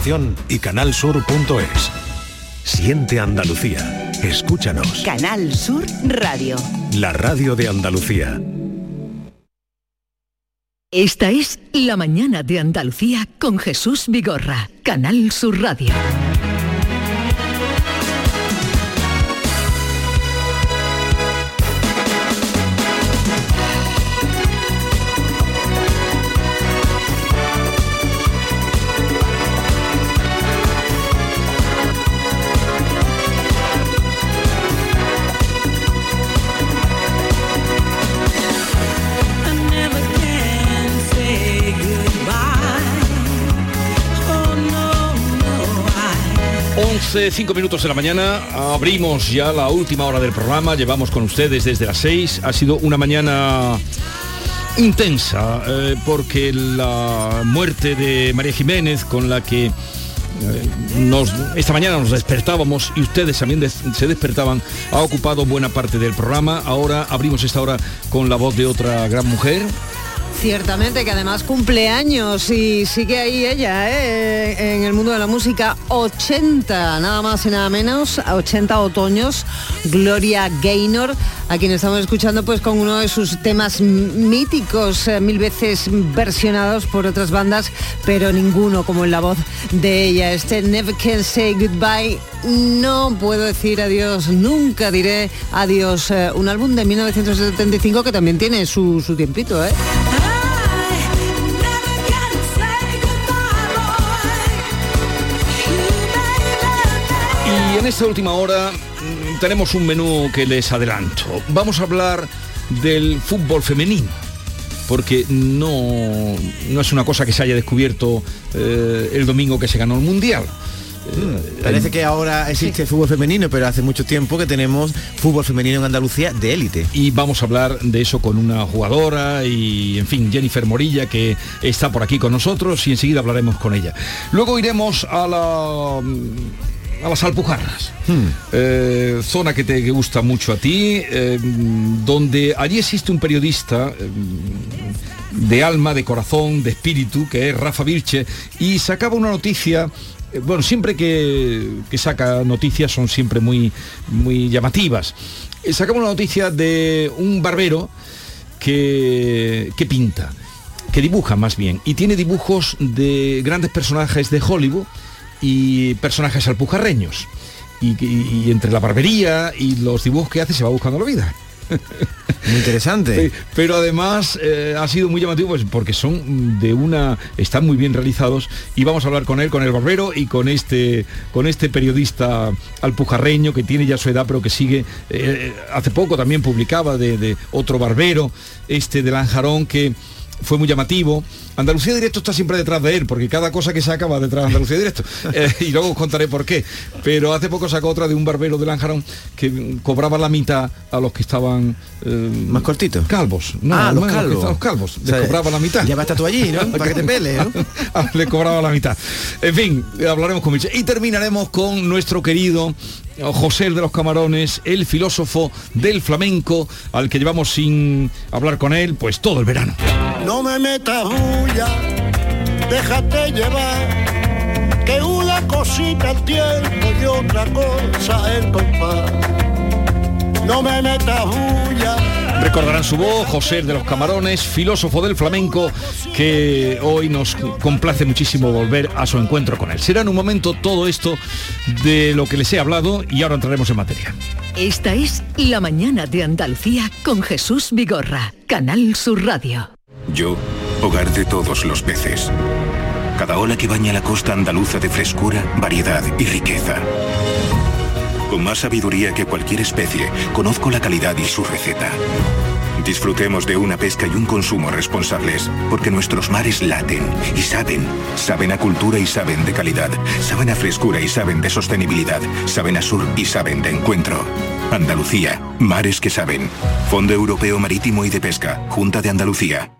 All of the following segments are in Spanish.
información y canalsur.es. Siente Andalucía. Escúchanos. Canal Sur Radio. La radio de Andalucía. Esta es La mañana de Andalucía con Jesús Vigorra, Canal Sur Radio. 11, 5 minutos de la mañana, abrimos ya la última hora del programa, llevamos con ustedes desde las 6, ha sido una mañana intensa, eh, porque la muerte de María Jiménez, con la que eh, esta mañana nos despertábamos y ustedes también se despertaban, ha ocupado buena parte del programa. Ahora abrimos esta hora con la voz de otra gran mujer, Ciertamente, que además cumple años y sigue ahí ella, ¿eh? en el mundo de la música, 80, nada más y nada menos, 80 otoños, Gloria Gaynor, a quien estamos escuchando pues con uno de sus temas míticos, eh, mil veces versionados por otras bandas, pero ninguno como en la voz de ella. Este Never Can Say Goodbye, no puedo decir adiós, nunca diré adiós. Eh, un álbum de 1975 que también tiene su, su tiempito, ¿eh? En esta última hora mm, tenemos un menú que les adelanto. Vamos a hablar del fútbol femenino, porque no, no es una cosa que se haya descubierto eh, el domingo que se ganó el Mundial. Mm, Parece que ahora existe fútbol femenino, pero hace mucho tiempo que tenemos fútbol femenino en Andalucía de élite. Y vamos a hablar de eso con una jugadora y, en fin, Jennifer Morilla, que está por aquí con nosotros y enseguida hablaremos con ella. Luego iremos a la a las Alpujarras, eh, zona que te gusta mucho a ti, eh, donde allí existe un periodista eh, de alma, de corazón, de espíritu, que es Rafa Vilche, y sacaba una noticia eh, bueno, siempre que, que saca noticias son siempre muy, muy llamativas. Eh, Sacamos una noticia de un barbero que, que pinta, que dibuja más bien, y tiene dibujos de grandes personajes de Hollywood y personajes alpujarreños. Y, y- y entre la barbería y los dibujos que hace se va buscando la vida. Muy interesante. Sí, pero además eh, ha sido muy llamativo pues, porque son de una están muy bien realizados y vamos a hablar con él con el barbero y con este con este periodista alpujarreño que tiene ya su edad pero que sigue eh, hace poco también publicaba de, de otro barbero este de Lanjarón que fue muy llamativo. Andalucía Directo está siempre detrás de él, porque cada cosa que saca va detrás de Andalucía Directo. Eh, y luego os contaré por qué. Pero hace poco sacó otra de un barbero de Lanjarón que cobraba la mitad a los que estaban... Más cortitos. Calvos. No, ah, los calvos. Los calvos. O sea, Les cobraba la mitad. Ya basta tú allí, ¿no? Para que te pele, ¿no? Ah, Le cobraba la mitad. En fin, hablaremos con Michel. Y terminaremos con nuestro querido José de los Camarones, el filósofo del flamenco, al que llevamos sin hablar con él, pues todo el verano. No me metas bulla, déjate llevar, que una cosita el tiempo y otra cosa el compás. No me metas bulla. Recordarán su voz, José de los Camarones, filósofo del flamenco, que hoy nos complace muchísimo volver a su encuentro con él. Será en un momento todo esto de lo que les he hablado y ahora entraremos en materia. Esta es La mañana de Andalucía con Jesús Vigorra, Canal Sur Radio. Yo, hogar de todos los peces. Cada ola que baña la costa andaluza de frescura, variedad y riqueza. Con más sabiduría que cualquier especie, conozco la calidad y su receta. Disfrutemos de una pesca y un consumo responsables, porque nuestros mares laten y saben. Saben a cultura y saben de calidad. Saben a frescura y saben de sostenibilidad. Saben a sur y saben de encuentro. Andalucía, mares que saben. Fondo Europeo Marítimo y de Pesca, Junta de Andalucía.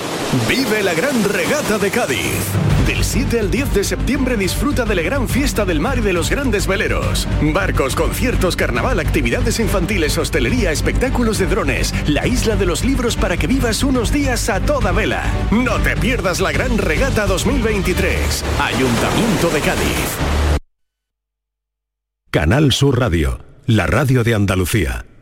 Vive la gran regata de Cádiz. Del 7 al 10 de septiembre disfruta de la gran fiesta del mar y de los grandes veleros. Barcos, conciertos, carnaval, actividades infantiles, hostelería, espectáculos de drones, la isla de los libros para que vivas unos días a toda vela. No te pierdas la gran regata 2023. Ayuntamiento de Cádiz. Canal Sur Radio, la radio de Andalucía.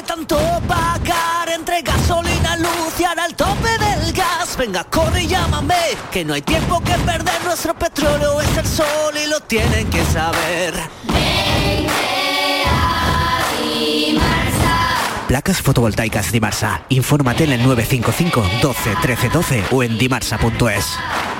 de tanto pagar entre gasolina, luz y ahora tope del gas, venga, corre y llámame, que no hay tiempo que perder, nuestro petróleo es el sol y lo tienen que saber. Placas fotovoltaicas Dimarsa. Infórmate en el 955 12 13 12 o en dimarsa.es.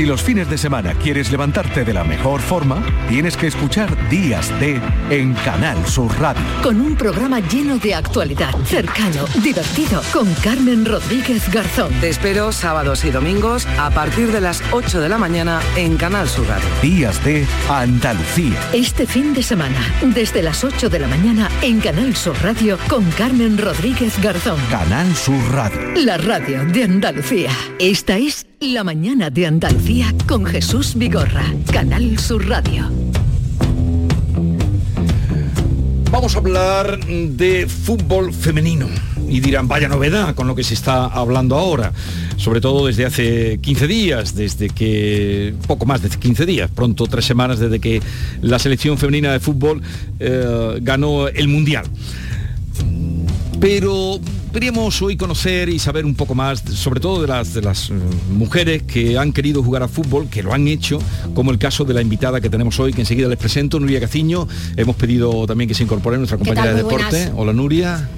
Si los fines de semana quieres levantarte de la mejor forma, tienes que escuchar Días de en Canal Sur Radio. Con un programa lleno de actualidad, cercano, divertido, con Carmen Rodríguez Garzón. Te espero sábados y domingos a partir de las 8 de la mañana en Canal Sur Radio. Días de Andalucía. Este fin de semana, desde las 8 de la mañana en Canal Sur Radio con Carmen Rodríguez Garzón. Canal Sur Radio. La radio de Andalucía. Esta es La mañana de Andalucía con Jesús Vigorra. Canal Sur Radio. Vamos a hablar de fútbol femenino. Y dirán, vaya novedad con lo que se está hablando ahora, sobre todo desde hace 15 días, desde que, poco más de 15 días, pronto tres semanas desde que la selección femenina de fútbol eh, ganó el Mundial. Pero queríamos hoy conocer y saber un poco más, sobre todo de las, de las eh, mujeres que han querido jugar a fútbol, que lo han hecho, como el caso de la invitada que tenemos hoy, que enseguida les presento, Nuria Caciño. Hemos pedido también que se incorpore nuestra compañera de deporte. buenas. Hola Nuria.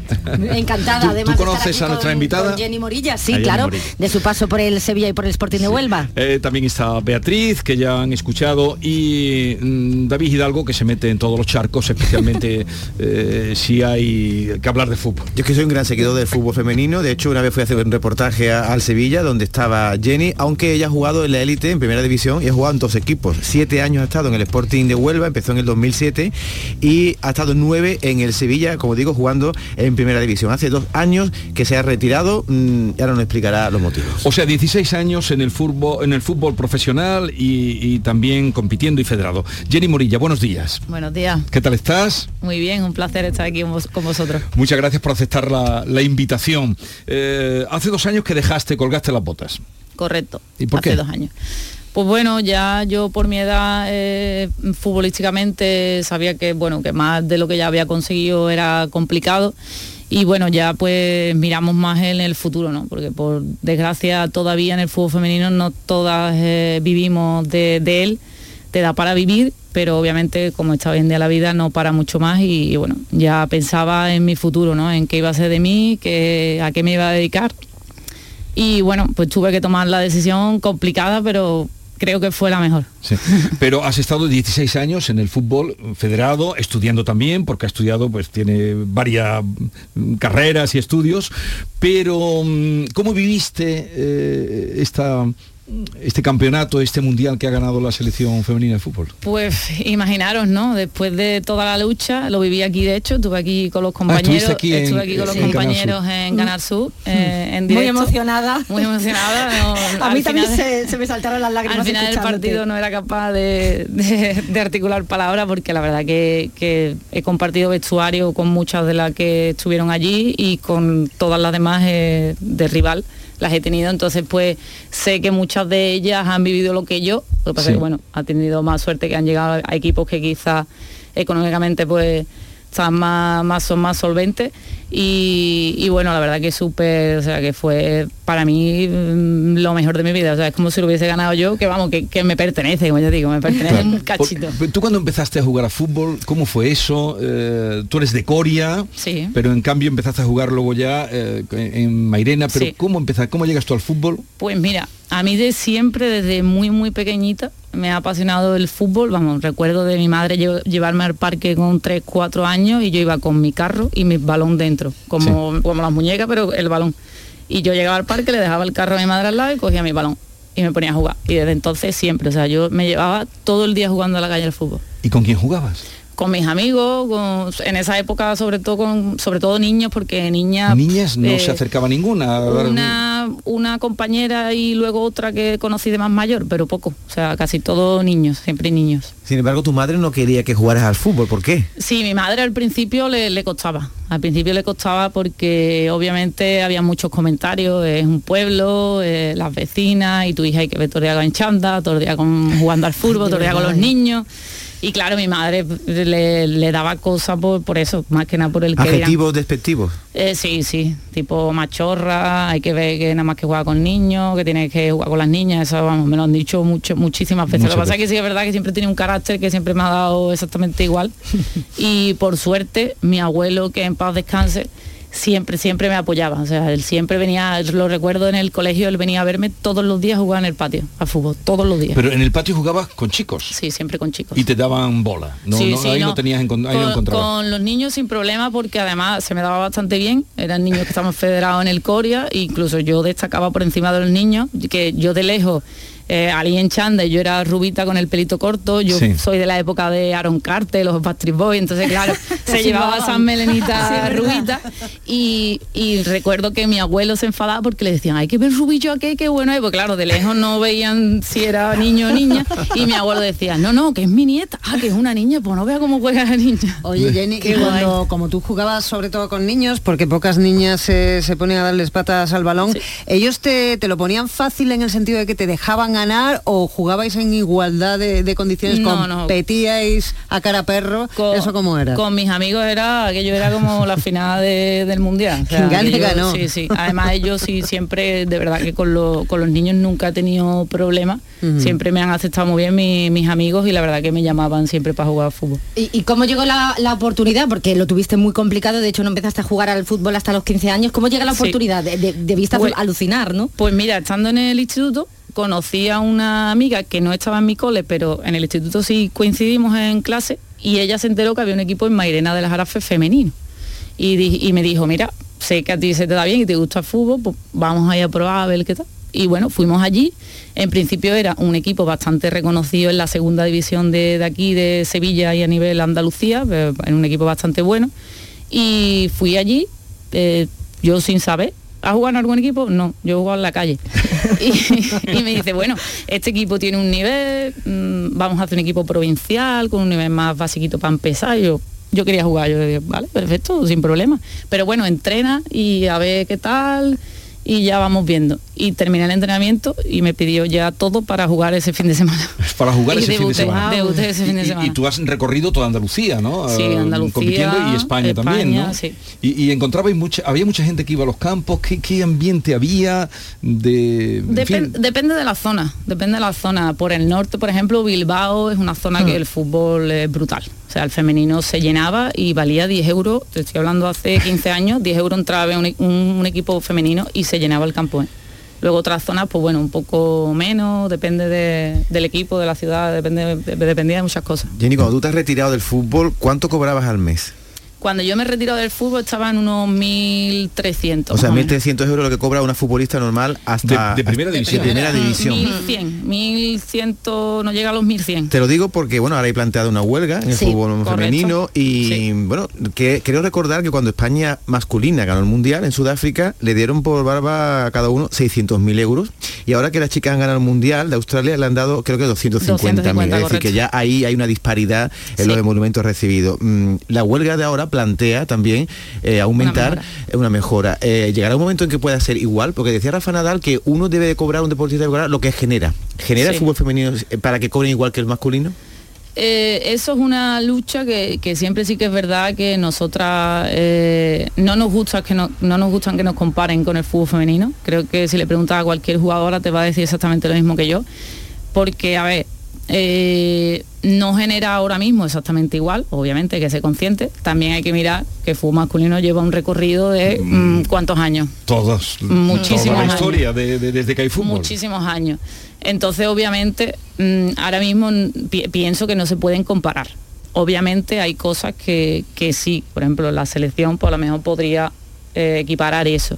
Encantada, ¿Tú- además. ¿Tú de estar conoces aquí a nuestra con- invitada? con Jenny Morilla, sí, claro. Morilla. De su paso por el Sevilla y por el Sporting de Huelva. Eh, también está Beatriz, que ya han escuchado, y mm, David Hidalgo, que se mete en todos los charcos, especialmente eh, si hay que hablar de fútbol. Yo es que soy un gran seguidor del fútbol femenino. De hecho, una vez fui a hacer un reportaje a- al Sevilla, donde estaba Jenny, aunque ella ha jugado en la élite, en primera división, y ha jugado en dos equipos. Siete años ha estado en el Sporting de Huelva, empezó en el 2007, y ha estado nueve en el Sevilla, como digo, jugando en primera división. Hace dos años que se ha retirado, mm, y ahora nos explicará los motivos. O sea, 16 años en el fútbol, en el fútbol profesional y, y también compitiendo y federado. Jenny Morilla, buenos días. Buenos días. ¿Qué tal estás? Muy bien, un placer estar aquí con vosotros. Muchas gracias por aceptar la, la invitación. Eh, hace dos años que dejaste, colgaste las botas. Correcto. ¿Y por Hace qué? dos años. Pues bueno, ya yo por mi edad eh, futbolísticamente sabía que bueno que más de lo que ya había conseguido era complicado y bueno ya pues miramos más en el futuro, ¿no? Porque por desgracia todavía en el fútbol femenino no todas eh, vivimos de, de él, te da para vivir, pero obviamente como está hoy en día la vida no para mucho más y, y bueno ya pensaba en mi futuro, ¿no? En qué iba a ser de mí, que, a qué me iba a dedicar y bueno pues tuve que tomar la decisión complicada, pero creo que fue la mejor. Sí. Pero has estado 16 años en el fútbol federado, estudiando también, porque ha estudiado, pues tiene varias mm, carreras y estudios, pero mm, ¿cómo viviste eh, esta, este campeonato, este mundial que ha ganado la selección femenina de fútbol? Pues imaginaros, ¿no? Después de toda la lucha, lo viví aquí de hecho, estuve aquí con los compañeros, Ah, aquí en- estuve aquí con los en compañeros Mm. en Canal Sur, eh, en Muy emocionada. Muy emocionada. no, A mí también final- se, se me saltaron las lágrimas. al final del partido no era capaz de, de- de articular palabras porque la verdad que, que he compartido vestuario con muchas de las que estuvieron allí y con todas las demás eh, de rival las he tenido entonces pues sé que muchas de ellas han vivido lo que yo lo que pasa Sí. es que bueno ha tenido más suerte que han llegado a equipos que quizás económicamente pues están más, más son más solventes y, y bueno la verdad que súper o sea que fue para mí mm, lo mejor de mi vida o sea es como si lo hubiese ganado yo que vamos que, que me pertenece como yo digo me pertenece Claro. un cachito Por- ¿Tú cuando empezaste a jugar a fútbol, cómo fue eso? Eh, tú eres de Coria, Sí. pero en cambio empezaste a jugar luego ya eh, en Mairena, pero Sí. ¿cómo empezaste? ¿Cómo llegas tú al fútbol? Pues mira, a mí de siempre, desde muy, muy pequeñita, me ha apasionado el fútbol. Vamos, recuerdo de mi madre lle- llevarme al parque con 3, 4 años y yo iba con mi carro y mi balón dentro, como, como las muñecas, pero el balón. Y yo llegaba al parque, le dejaba el carro a mi madre al lado y cogía mi balón y me ponía a jugar. Y desde entonces siempre, o sea, yo me llevaba todo el día jugando a la calle al fútbol ¿Y con quién jugabas? Con mis amigos, con- en esa época sobre todo con sobre todo niños, porque niñas Niñas no eh, se acercaba ninguna. una, una compañera y luego otra que conocí de más mayor, pero poco. O sea, casi todos niños, siempre niños. Sin embargo, tu madre no quería que jugaras al fútbol. ¿Por qué? Sí, mi madre al principio le, le costaba. Al principio le costaba porque obviamente había muchos comentarios, es un pueblo, eh, las vecinas y tu hija hay que ver todo el día en chanda, todo el día con, jugando al fútbol, todo el día con los niños. Y claro, mi madre le, le daba cosas por, por eso, más que nada por el que. Adjetivos despectivos. Eh, sí, sí, tipo machorra, hay que ver que nada más que juega con niños, que tiene que jugar con las niñas, eso vamos, me lo han dicho mucho, muchísimas veces. Muchas lo que pasa es que sí es verdad que siempre tiene un carácter que siempre me ha dado exactamente igual. y por suerte, mi abuelo, que en paz descanse, siempre, siempre me apoyaba. O sea, él siempre venía, lo recuerdo en el colegio, él venía a verme todos los días jugar en el patio, a fútbol, todos los días. Pero en el patio jugabas con chicos Sí, siempre con chicos. y te daban bola. No, Sí, no, sí, ahí no. tenías encon- ahí con, con los niños sin problema porque además se me daba bastante bien. Eran niños que estaban federados en el Coria, e incluso yo destacaba por encima de los niños, que yo de lejos. Eh, Ali en Chanda, yo era rubita con el pelito corto, yo Sí. soy de la época de Aaron Carter, los Backstreet Boys, entonces claro, se Sí, llevaba esas Sí, melenitas verdad. rubitas y, y recuerdo que mi abuelo se enfadaba porque le decían, hay que ver rubillo aquí, qué bueno es, porque claro, de lejos no veían si era niño o niña y mi abuelo decía, no, no, que es mi nieta, ah, que es una niña, pues no vea cómo juega la niña. Oye, Jenny, Qué guay. cuando, como tú jugabas sobre todo con niños, porque pocas niñas se, se ponen a darles patas al balón, ¿ellos te, te lo ponían fácil en el sentido de que te dejaban ganar o jugabais en igualdad de, de condiciones, No, no. competíais a cara perro? ¿Eso cómo era? Con mis amigos era aquello era como la final de- del mundial. Gane, aquello- ganó. Sí, sí. Además ellos sí siempre, de verdad que con, lo- con los niños nunca he tenido problemas. Siempre me han aceptado muy bien mi- mis amigos y la verdad que me llamaban siempre para jugar al fútbol. ¿Y, y cómo llegó la, la oportunidad? Porque lo tuviste muy complicado, de hecho no empezaste a jugar al fútbol hasta los 15 años. ¿Cómo llega la Sí. oportunidad? De- de- debiste Pues- alucinar, ¿no? Pues mira, estando en el instituto, conocí a una amiga que no estaba en mi cole, pero en el instituto sí coincidimos en clase y ella se enteró que había un equipo en Mairena de las Jarafes femenino. Y, me dijo, mira, sé que a ti se te da bien y te gusta el fútbol, pues vamos a ir a probar a ver qué tal. Y bueno, fuimos allí. En principio era un equipo bastante reconocido en la segunda división de, de aquí, de Sevilla y a nivel Andalucía, en un equipo bastante bueno. Y fui allí, eh, yo sin saber, ¿has jugado en algún equipo? No, yo he jugado en la calle. y, y me dice, bueno, este equipo tiene un nivel, mm, vamos a hacer un equipo provincial con un nivel más basiquito para empezar. Y yo, yo quería jugar, yo dije, vale, perfecto, sin problema. Pero bueno, entrena y a ver qué tal. Y ya vamos viendo. Y terminé el entrenamiento y me pidió ya todo para jugar ese fin de semana. Para jugar ese fin de semana. debuté ese fin de Y- y- semana. Y, tú has recorrido toda Andalucía, ¿no? Sí, Eh, Andalucía, compitiendo y España, también, ¿no? sí. Y, y encontrabais mucha, había mucha gente que iba a los campos. ¿Qué, qué ambiente había de? Depen- depende de la zona, depende de la zona. Por el norte, por ejemplo, Bilbao es una zona Hmm. que el fútbol es brutal. O sea, el femenino se llenaba y valía 10 euros, te estoy hablando hace 15 años, 10 euros entraba un, un- equipo femenino y se llenaba el campo. ¿eh? Luego otras zonas, pues bueno, un poco menos, depende de- del equipo, de la ciudad, depende, de- dependía de muchas cosas. Jenny, cuando tú te has retirado del fútbol, ¿cuánto cobrabas al mes? Cuando yo me retiro del fútbol estaba en unos 1.300. O sea, más menos. 1.300 euros lo que cobra una futbolista normal hasta... De- de primera división. de primera división. 1100, 1100, no llega a los 1100. Te lo digo porque, bueno, ahora hay planteado una huelga en el Sí, fútbol correcto. femenino y, bueno, que, creo recordar que cuando España masculina ganó el Mundial en Sudáfrica, le dieron por barba a cada uno 600.000 euros y ahora que las chicas han ganado el Mundial de Australia le han dado, creo que 250.000. 250, Es decir, que ya ahí hay una disparidad en Sí. los emolumentos recibidos. Mm, La huelga de ahora plantea también eh, aumentar eh, una mejora. Eh, ¿Llegará un momento en que pueda ser igual? Porque decía Rafa Nadal que uno debe de cobrar, un deportista debe cobrar lo que genera. ¿Genera el fútbol femenino eh, para que cobren igual que el masculino? Eh, eso es una lucha que, que siempre sí que es verdad que nosotras eh, no nos gusta que no, no nos gustan que nos comparen con el fútbol femenino. Creo que si le preguntas a cualquier jugadora te va a decir exactamente lo mismo que yo. Porque, a ver, eh, no genera ahora mismo exactamente igual, obviamente que ser consciente. También hay que mirar que fútbol masculino lleva un recorrido de mm, cuántos años. Todos. Muchísimos Toda la años. historia de- de- desde que hay fútbol. Muchísimos años. Entonces, obviamente, mm, ahora mismo mm, pi- pienso que no se pueden comparar. Obviamente hay cosas que, que sí, por ejemplo, la selección pues a lo mejor podría eh, equiparar eso.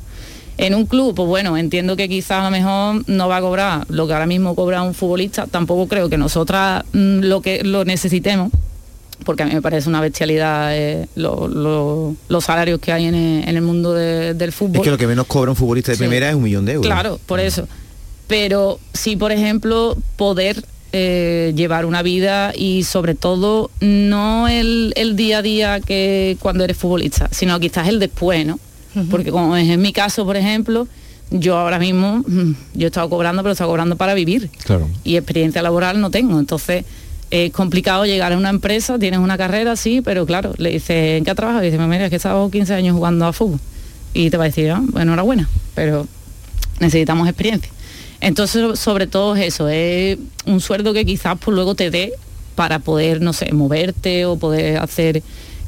En un club, pues bueno, entiendo que quizás a lo mejor no va a cobrar lo que ahora mismo cobra un futbolista, tampoco creo que nosotras mm, lo que lo necesitemos, porque a mí me parece una bestialidad eh, lo- lo- los salarios que hay en el, en el mundo de- del fútbol. Es que lo que menos cobra un futbolista de Sí. primera es un millón de euros. Claro, por eso. Pero sí, por ejemplo, poder eh, llevar una vida y sobre todo no el, el día a día que cuando eres futbolista, sino quizás el después, ¿no? Porque como es en mi caso, por ejemplo, yo ahora mismo, yo he estado cobrando, pero he estado cobrando para vivir Claro. y experiencia laboral no tengo. Entonces es complicado llegar a una empresa, tienes una carrera, sí, pero claro, le dices, ¿en qué trabajas? Y dice, mira, es que he estado 15 años jugando a fútbol. Y te va a decir, ah, bueno, enhorabuena, pero necesitamos experiencia. Entonces, sobre todo es eso, es un sueldo que quizás pues luego te dé para poder, no sé, moverte o poder hacer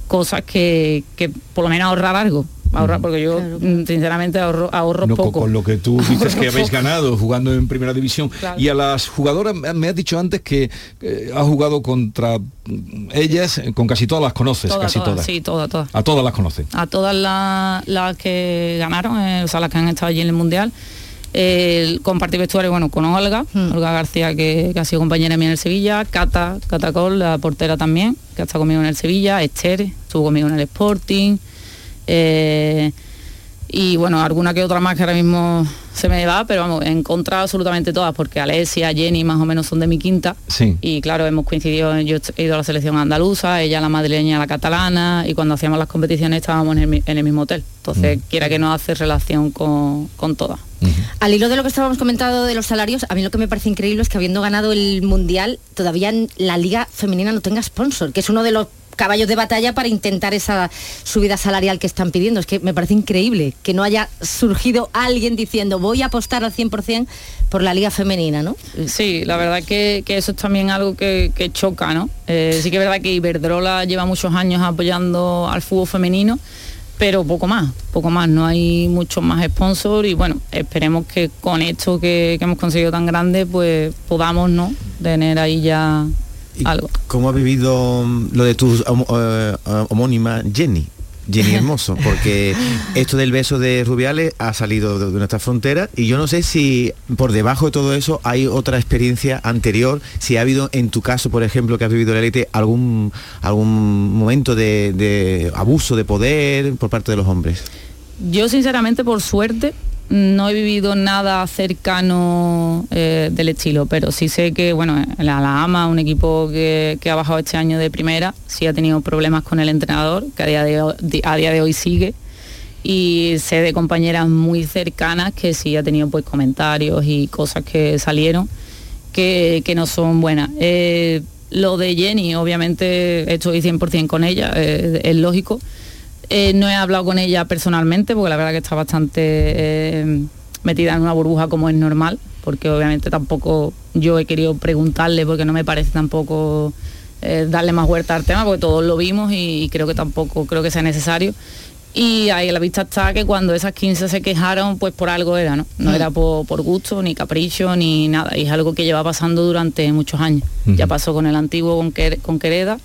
cosas que, que por lo menos ahorrar algo. Ahorrar, porque yo mm, sinceramente ahorro, ahorro No, con, poco. con lo que tú dices que habéis poco. ganado jugando en primera división Claro. y a las jugadoras me- has dicho antes que eh, has jugado contra mm, ellas eh, con casi todas las conoces Todas, casi todas, todas sí, todas, todas. a todas las conoces a todas las, las que ganaron, eh, o sea, las que han estado allí en el Mundial. El compartir vestuario, bueno, con Olga, Olga García, que, que ha sido compañera mía en el Sevilla, Cata, Cata Col, la portera también, que ha estado conmigo en el Sevilla, Esther, estuvo conmigo en el Sporting, eh, y bueno, alguna que otra más que ahora mismo se me va, pero vamos, he encontrado absolutamente todas, porque Alesia, Jenny más o menos son de mi quinta, sí y claro, hemos coincidido, yo he ido a la selección andaluza, ella la madrileña, la catalana, y cuando hacíamos las competiciones estábamos en el, mi- en el mismo hotel. Entonces, quiera que no hace relación con, con todas. Al hilo de lo que estábamos comentando de los salarios, a mí lo que me parece increíble es que habiendo ganado el Mundial, todavía en la liga femenina no tenga sponsor, que es uno de los caballos de batalla para intentar esa subida salarial que están pidiendo. Es que me parece increíble que no haya surgido alguien diciendo voy a apostar al 100% por la liga femenina, ¿no? Sí, la verdad que, eso es también algo que, que choca, ¿no? Eh, sí que es verdad que Iberdrola lleva muchos años apoyando al fútbol femenino, pero poco más, poco más, no hay muchos más sponsors y bueno, esperemos que con esto que, que hemos conseguido tan grande, pues podamos, ¿no? Tener ahí ya algo. ¿Cómo ha vivido mm, lo de tu eh, eh, homónima Jenny? Jenny Hermoso, porque esto del beso de Rubiales ha salido de, de nuestra frontera y yo no sé si por debajo de todo eso hay otra experiencia anterior, si ha habido en tu caso, por ejemplo, que has vivido la élite, algún, algún momento de, de abuso de poder por parte de los hombres. Yo sinceramente, por suerte, no he vivido nada cercano eh, del estilo, pero sí sé que, bueno, la, AMA, un equipo que, que ha bajado este año de primera, sí ha tenido problemas con el entrenador, que a día de, hoy- a día de hoy sigue. y sé de compañeras muy cercanas que sí ha tenido pues comentarios y cosas que salieron que, que no son buenas. Eh, lo de Jenny, obviamente estoy 100% con ella, eh, es lógico. Eh, no he hablado con ella personalmente porque la verdad que está bastante eh, metida en una burbuja como es normal, porque obviamente tampoco yo he querido preguntarle porque no me parece tampoco eh, darle más vuelta al tema, porque todos lo vimos y, y creo que tampoco creo que sea necesario. Y ahí a la vista está que cuando esas 15 se quejaron, pues por algo era, ¿no? No Mm. era por, por gusto, ni capricho, ni nada. Y es algo que lleva pasando durante muchos años. Ya pasó con el antiguo, con, Quer- con Quereda,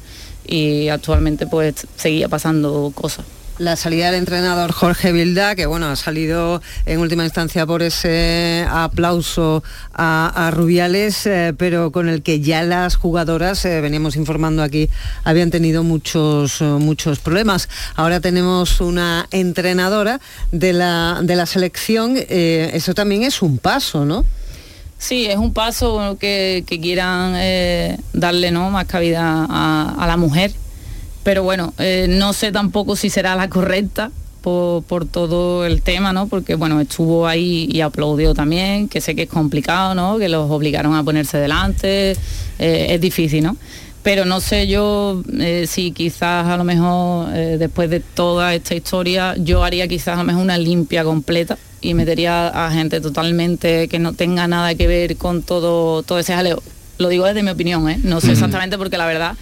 y actualmente pues seguía pasando cosas. La salida del entrenador Jorge Vilda, que bueno, ha salido en última instancia por ese aplauso a, a Rubiales, eh, pero con el que ya las jugadoras, eh, veníamos informando aquí, habían tenido muchos, eh, muchos problemas. Ahora tenemos una entrenadora de la, de la selección, eh, eso también es un paso, ¿no? Sí, es un paso que, que quieran darle ¿no? más cabida a, a la mujer, pero bueno, eh, no sé tampoco si será la correcta por, por todo el tema, ¿no? Porque bueno, estuvo ahí y aplaudió también, que sé que es complicado, ¿no? Que los obligaron a ponerse delante, eh, es difícil, ¿no? Pero no sé yo eh, si quizás a lo mejor eh, después de toda esta historia yo haría quizás a lo mejor una limpia completa y metería a gente totalmente que no tenga nada que ver con todo, todo ese jaleo. Lo digo desde mi opinión, ¿eh? no sé exactamente porque la verdad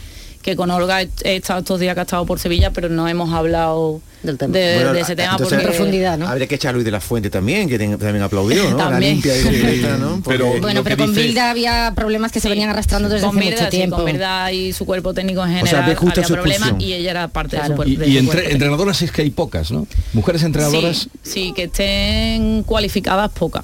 que con Olga he he estado estos días que ha estado por Sevilla, pero no hemos hablado de, Bueno, de ese tema entonces, porque Habría que echar a Luis de la Fuente también, que ten- también aplaudió, ¿no? La También. limpia y completa, ¿no? Porque- Bueno, pero con Bilda había problemas que se venían arrastrando desde con hace Mirda, mucho sí, tiempo. con Mirda y su cuerpo técnico en O sea, general justo había problemas y ella era parte Claro. de su cuerpo. Y, de y su entre- cuerpo. entrenadoras es que hay pocas, ¿no? Mujeres entrenadoras. Sí, sí, que estén cualificadas pocas.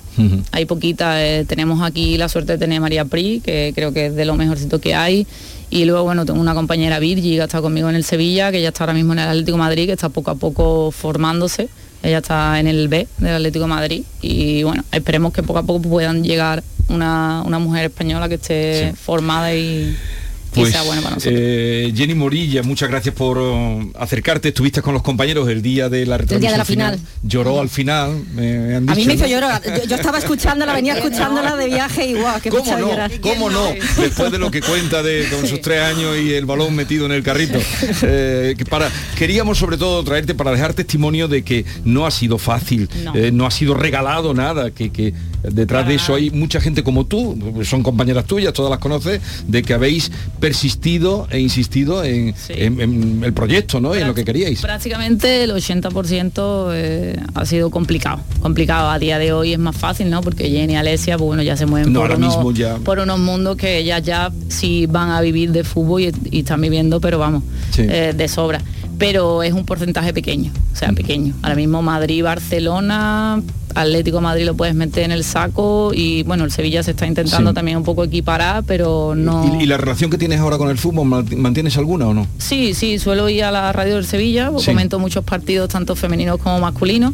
Hay poquitas. eh, tenemos aquí la suerte de tener a María Pri, que creo que es de lo mejorcito que hay. Y luego, bueno, tengo una compañera Virgi que estado conmigo en el Sevilla, que ya está ahora mismo en el Atlético de Madrid, que está poco a poco formándose. Ella está en el B del Atlético de Madrid. Y bueno, esperemos que poco a poco puedan llegar una, una mujer española que esté formada y Pues, sea buena para nosotros. eh, Jenny Morilla, muchas gracias por oh, acercarte. Estuviste con los compañeros el día de la día de la retransmisión final. Lloró al final, me, me han A mí me hizo ¿no? llorar. Yo, yo estaba escuchándola, venía escuchándola de viaje y guau, que me ¿Cómo no? llorar. ¿Cómo no? Después de lo que cuenta de con sus tres años y el balón metido en el carrito. Eh, que para, queríamos sobre todo traerte para dejar testimonio de que no ha sido fácil, No. eh, no ha sido regalado nada, que, que detrás de eso hay mucha gente como tú, son compañeras tuyas, todas las conoces, de que habéis persistido e insistido en, en- en el proyecto, ¿no? En lo que queríais. Prácticamente el 80% eh, ha sido complicado. Complicado a día de hoy es más fácil, ¿no? Porque Jenny y Alesia, pues bueno, ya se mueven No, por, ahora unos, mismo ya- por unos mundos que ellas ya sí van a vivir de fútbol y, y están viviendo, pero vamos, Sí. eh, de sobra. Pero es un porcentaje pequeño, o sea, pequeño. Ahora mismo Madrid, Barcelona, Atlético de Madrid lo puedes meter en el saco y bueno, el Sevilla se está intentando Sí. también un poco equiparar, pero no... ¿Y, y la relación que tienes ahora con el fútbol, mant- mantienes alguna o no? Sí, sí, suelo ir a la radio del Sevilla, Sí. comento muchos partidos, tanto femeninos como masculinos.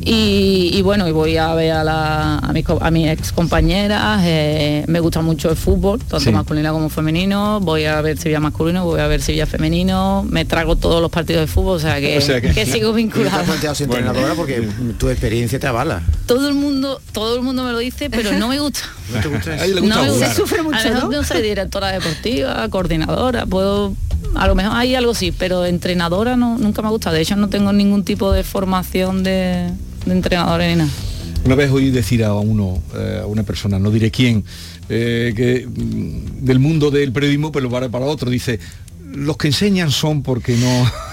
Y, y bueno, y voy a ver a, la- a a mis ex compañeras, eh, me gusta mucho el fútbol, tanto Sí. masculino como femenino, voy a ver Sevilla masculino, voy a ver Sevilla femenino, me trago todos los partidos de fútbol, o sea que, O sea que- que sigo Tú te has vinculada. entrenadora porque tu experiencia te avala. Todo el mundo, todo el mundo me lo dice, pero no me gusta. ¿No te gusta eso? A ella le gusta no me gusta. sufre mucho, no soy directora deportiva, coordinadora, puedo a lo mejor hay algo sí, pero entrenadora no, nunca me ha gustado. De hecho no tengo ningún tipo de formación de, entrenadora ni nada. Una vez oí decir a uno, eh, a una persona, no diré quién, eh, que mm, del mundo del periodismo, pero para otro, dice, los que enseñan son porque no...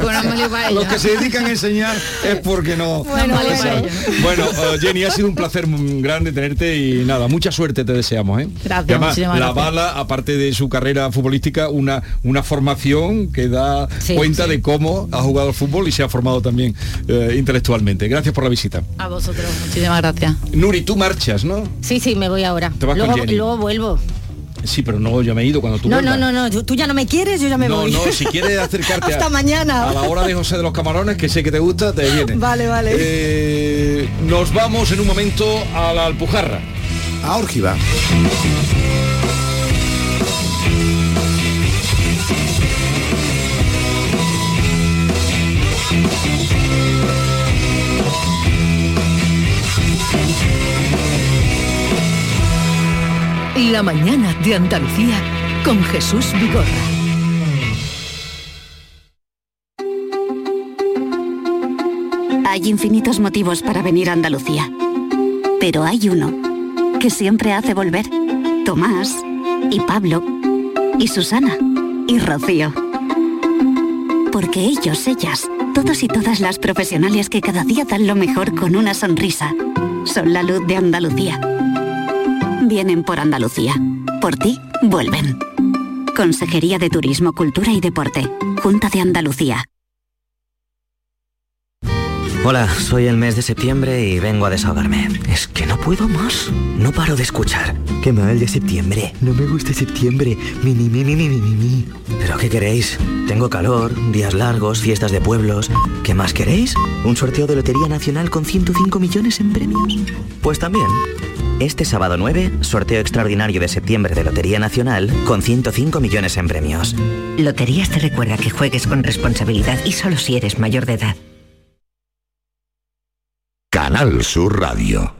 Bueno, los que se dedican a enseñar es porque no... Bueno, no bueno. eh, Jenny, ha sido un placer grande tenerte y nada, mucha suerte te deseamos. ¿eh? Gracias, además, la gracias. bala, aparte de su carrera futbolística, una, una formación que da Sí, cuenta sí. de cómo ha jugado al fútbol y se ha formado también eh, intelectualmente. Gracias por la visita. A vosotros, muchísimas gracias. Nuri, tú marchas, ¿no? Sí, sí, me voy ahora. Te vas con luego, Jenny. luego vuelvo. Sí, pero no, yo me he ido cuando tú No, no, vuelvas. no, no, tú tú ya no me quieres, yo ya me no, voy. no, si quieres acercarte Hasta a, mañana. a la hora de José de los Camarones, que sé que te gusta, te viene. Vale, vale. Eh, nos vamos en un momento a la Alpujarra. A Órgiva. La mañana de Andalucía con Jesús Vigorra. Hay infinitos motivos para venir a Andalucía. Pero hay uno que siempre hace volver. Tomás y Pablo y Susana y Rocío. Porque ellos, ellas, todos y todas las profesionales que cada día dan lo mejor con una sonrisa, son la luz de Andalucía. Vienen por Andalucía. Por ti, vuelven. Consejería de Turismo, Cultura y Deporte. Junta de Andalucía. Hola, soy el mes de septiembre y vengo a desahogarme. Es que no puedo más. No paro de escuchar. Qué mal de septiembre. No me gusta septiembre. Mi, mi, mi, mi, mi, mi. ¿Pero qué queréis? Tengo calor, días largos, fiestas de pueblos. ¿Qué más queréis? ¿Un sorteo de Lotería Nacional con 105 millones en premios? Pues también. Este sábado 9, sorteo extraordinario de septiembre de Lotería Nacional con 105 millones en premios. Loterías te recuerda que juegues con responsabilidad y solo si eres mayor de edad. Canal Sur Radio.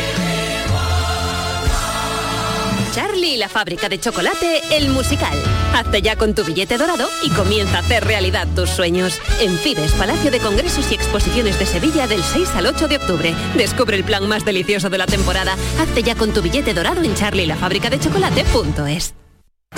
Charlie y la fábrica de chocolate, el musical. Hazte ya con tu billete dorado y comienza a hacer realidad tus sueños. En Fides, Palacio de Congresos y Exposiciones de Sevilla del 6 al 8 de octubre. Descubre el plan más delicioso de la temporada. Hazte ya con tu billete dorado en charlielafabricadechocolate.es.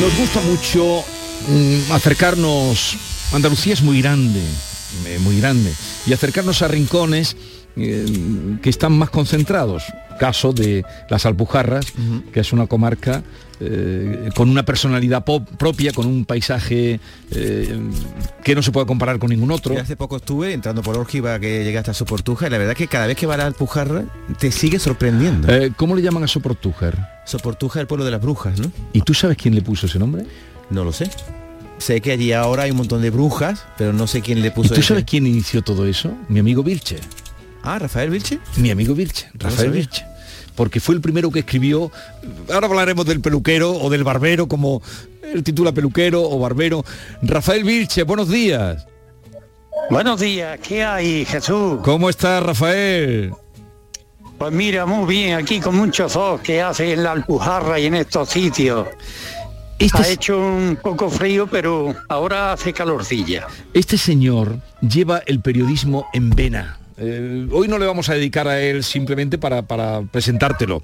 Nos gusta mucho mm, acercarnos, Andalucía es muy grande, eh, muy grande, y acercarnos a rincones eh, que están más concentrados. Caso de las Alpujarras, que es una comarca eh, con una personalidad pop- propia, con un paisaje eh, que no se puede comparar con ningún otro. Yo hace poco estuve entrando por Orgiva que llegaste a Soportuja y la verdad es que cada vez que va a la Alpujarra te sigue sorprendiendo. Eh, ¿Cómo le llaman a Soportújar? Soportuja es el pueblo de las brujas, ¿no? ¿Y tú sabes quién le puso ese nombre? No lo sé. Sé que allí ahora hay un montón de brujas, pero no sé quién le ¿Y puso tú ese. sabes quién inició todo eso? Mi amigo Vilche. Ah, Rafael Vilche. Mi amigo Vilche, Rafael. Vilche. Porque fue el primero que escribió, ahora hablaremos del peluquero o del barbero, como él titula peluquero o barbero. Rafael Vilche, buenos días. Buenos días, ¿qué hay, Jesús? ¿Cómo estás, Rafael? Pues mira, muy bien, aquí con mucho sol que hace en la Alpujarra y en estos sitios. ha hecho un poco frío, pero ahora hace calorcilla. Este señor lleva el periodismo en vena. Eh, hoy no le vamos a dedicar a él simplemente para, para presentártelo.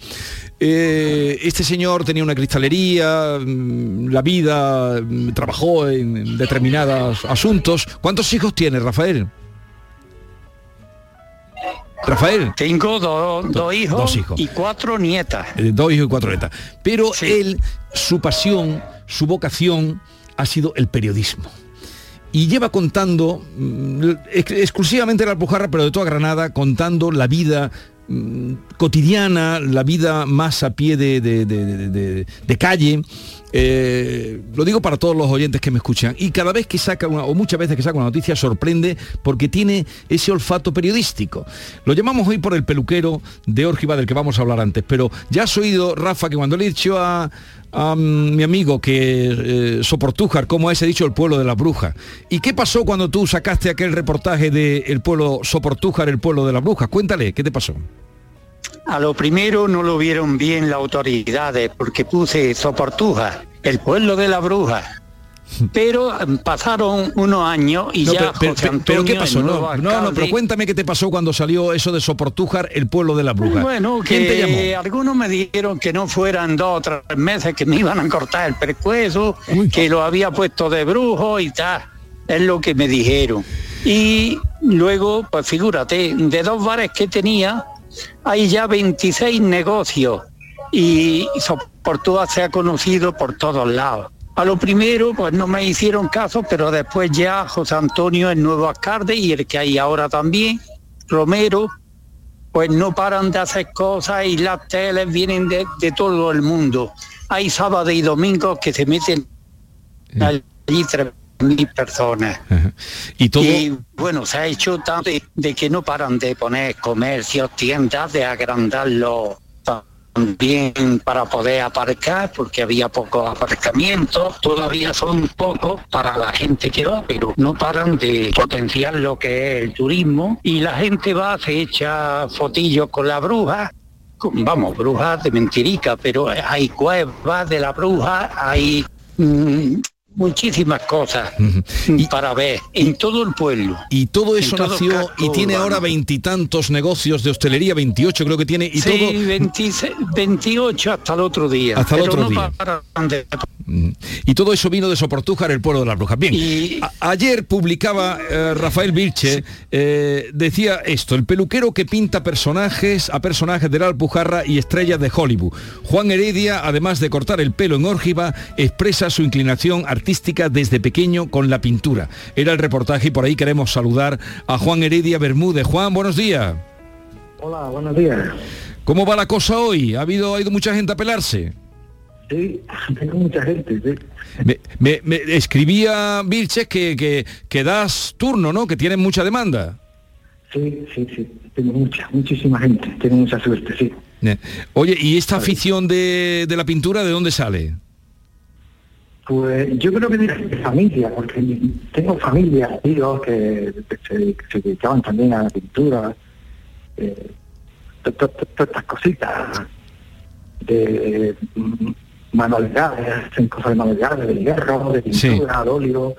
Eh, este señor tenía una cristalería, mm, la vida, mm, trabajó en determinados asuntos. ¿Cuántos hijos tiene, Rafael? Rafael. Tengo do- hijos, dos hijos. y cuatro nietas. Eh, dos hijos y cuatro netas. Pero él, su pasión, su vocación ha sido el periodismo. Y lleva contando mm, ex- exclusivamente la Alpujarra, pero de toda Granada, contando la vida mm, cotidiana, la vida más a pie de calle. Eh, lo digo para todos los oyentes que me escuchan. Y cada vez que saca una, o muchas veces que saca una noticia, sorprende porque tiene ese olfato periodístico. Lo llamamos hoy por el peluquero de Órgiva del que vamos a hablar antes. Pero ya has oído, Rafa, que cuando le he dicho a, mm, mi amigo que eh, Soportújar, como es, he dicho el pueblo de las brujas. ¿Y qué pasó cuando tú sacaste aquel reportaje de pueblo Soportújar, el pueblo de las brujas? Cuéntale, ¿qué te pasó? A lo primero no lo vieron bien las autoridades porque puse Soportuja, el pueblo de la bruja. Pero em, pasaron unos años y No, ya pero, José pero- pero ¿qué Antonio, pasó? No, no, no, pero cuéntame qué te pasó cuando salió eso de Soportújar, el pueblo de las brujas. Bueno, ¿Quién te llamó? algunos me dijeron que no fueran dos o tres meses, que me iban a cortar el pescuezo, que lo había puesto de brujo y tal. Es lo que me dijeron. Y luego, pues figúrate, de dos bares que tenía, hay ya 26 negocios y Soportúa se ha conocido por todos lados. A lo primero, pues no me hicieron caso, pero después ya José Antonio, el nuevo alcalde, y el que hay ahora también, Romero, pues no paran de hacer cosas y las teles vienen de, de todo el mundo. Hay sábados y domingos que se meten allí mil personas. Y todo... bueno, se ha hecho tanto de, de que no paran de poner comercios, tiendas, de agrandarlo también para poder aparcar, porque había pocos aparcamientos, todavía son pocos para la gente que va, pero no paran de potenciar lo que es el turismo. Y la gente va, se echa fotillos con la bruja, vamos, brujas de mentirica, pero hay cuevas de la bruja, hay mm, muchísimas cosas para ver en todo el pueblo. Y todo eso todo nació y tiene urbano. ahora veintitantos negocios de hostelería, 28 creo que tiene, y sí, todo... 26 28 hasta el otro día. Hasta el pero otro no día. Y todo eso vino de Soportújar, el pueblo de las brujas. Bien, ayer publicaba eh, Rafael Vilche, eh, decía esto, el peluquero que pinta personajes a personajes de la Alpujarra y estrellas de Hollywood. Juan Heredia, además de cortar el pelo en Órgiva, expresa su inclinación artística desde pequeño con la pintura. Era el reportaje y por ahí queremos saludar a Juan Heredia Bermúdez. Juan, buenos días. Hola, buenos días. ¿Cómo va la cosa hoy? ¿Ha habido, ha ido mucha gente a pelarse? Sí, tengo mucha gente, sí. Me, me- me escribía Vilches que, que, que das turno, ¿no? Que tienen mucha demanda. Sí, sí, sí. Tengo mucha, muchísima gente. Tengo mucha suerte, sí. Eh, Oye, ¿y esta afición de, de la pintura de dónde sale? Pues yo creo que de familia, porque tengo familia, tíos que, se, dedicaban también a la pintura, eh, to- to- to- todas estas cositas de mm, manualidades, hacen cosas de manualidades, de hierro, de pintura, de óleo.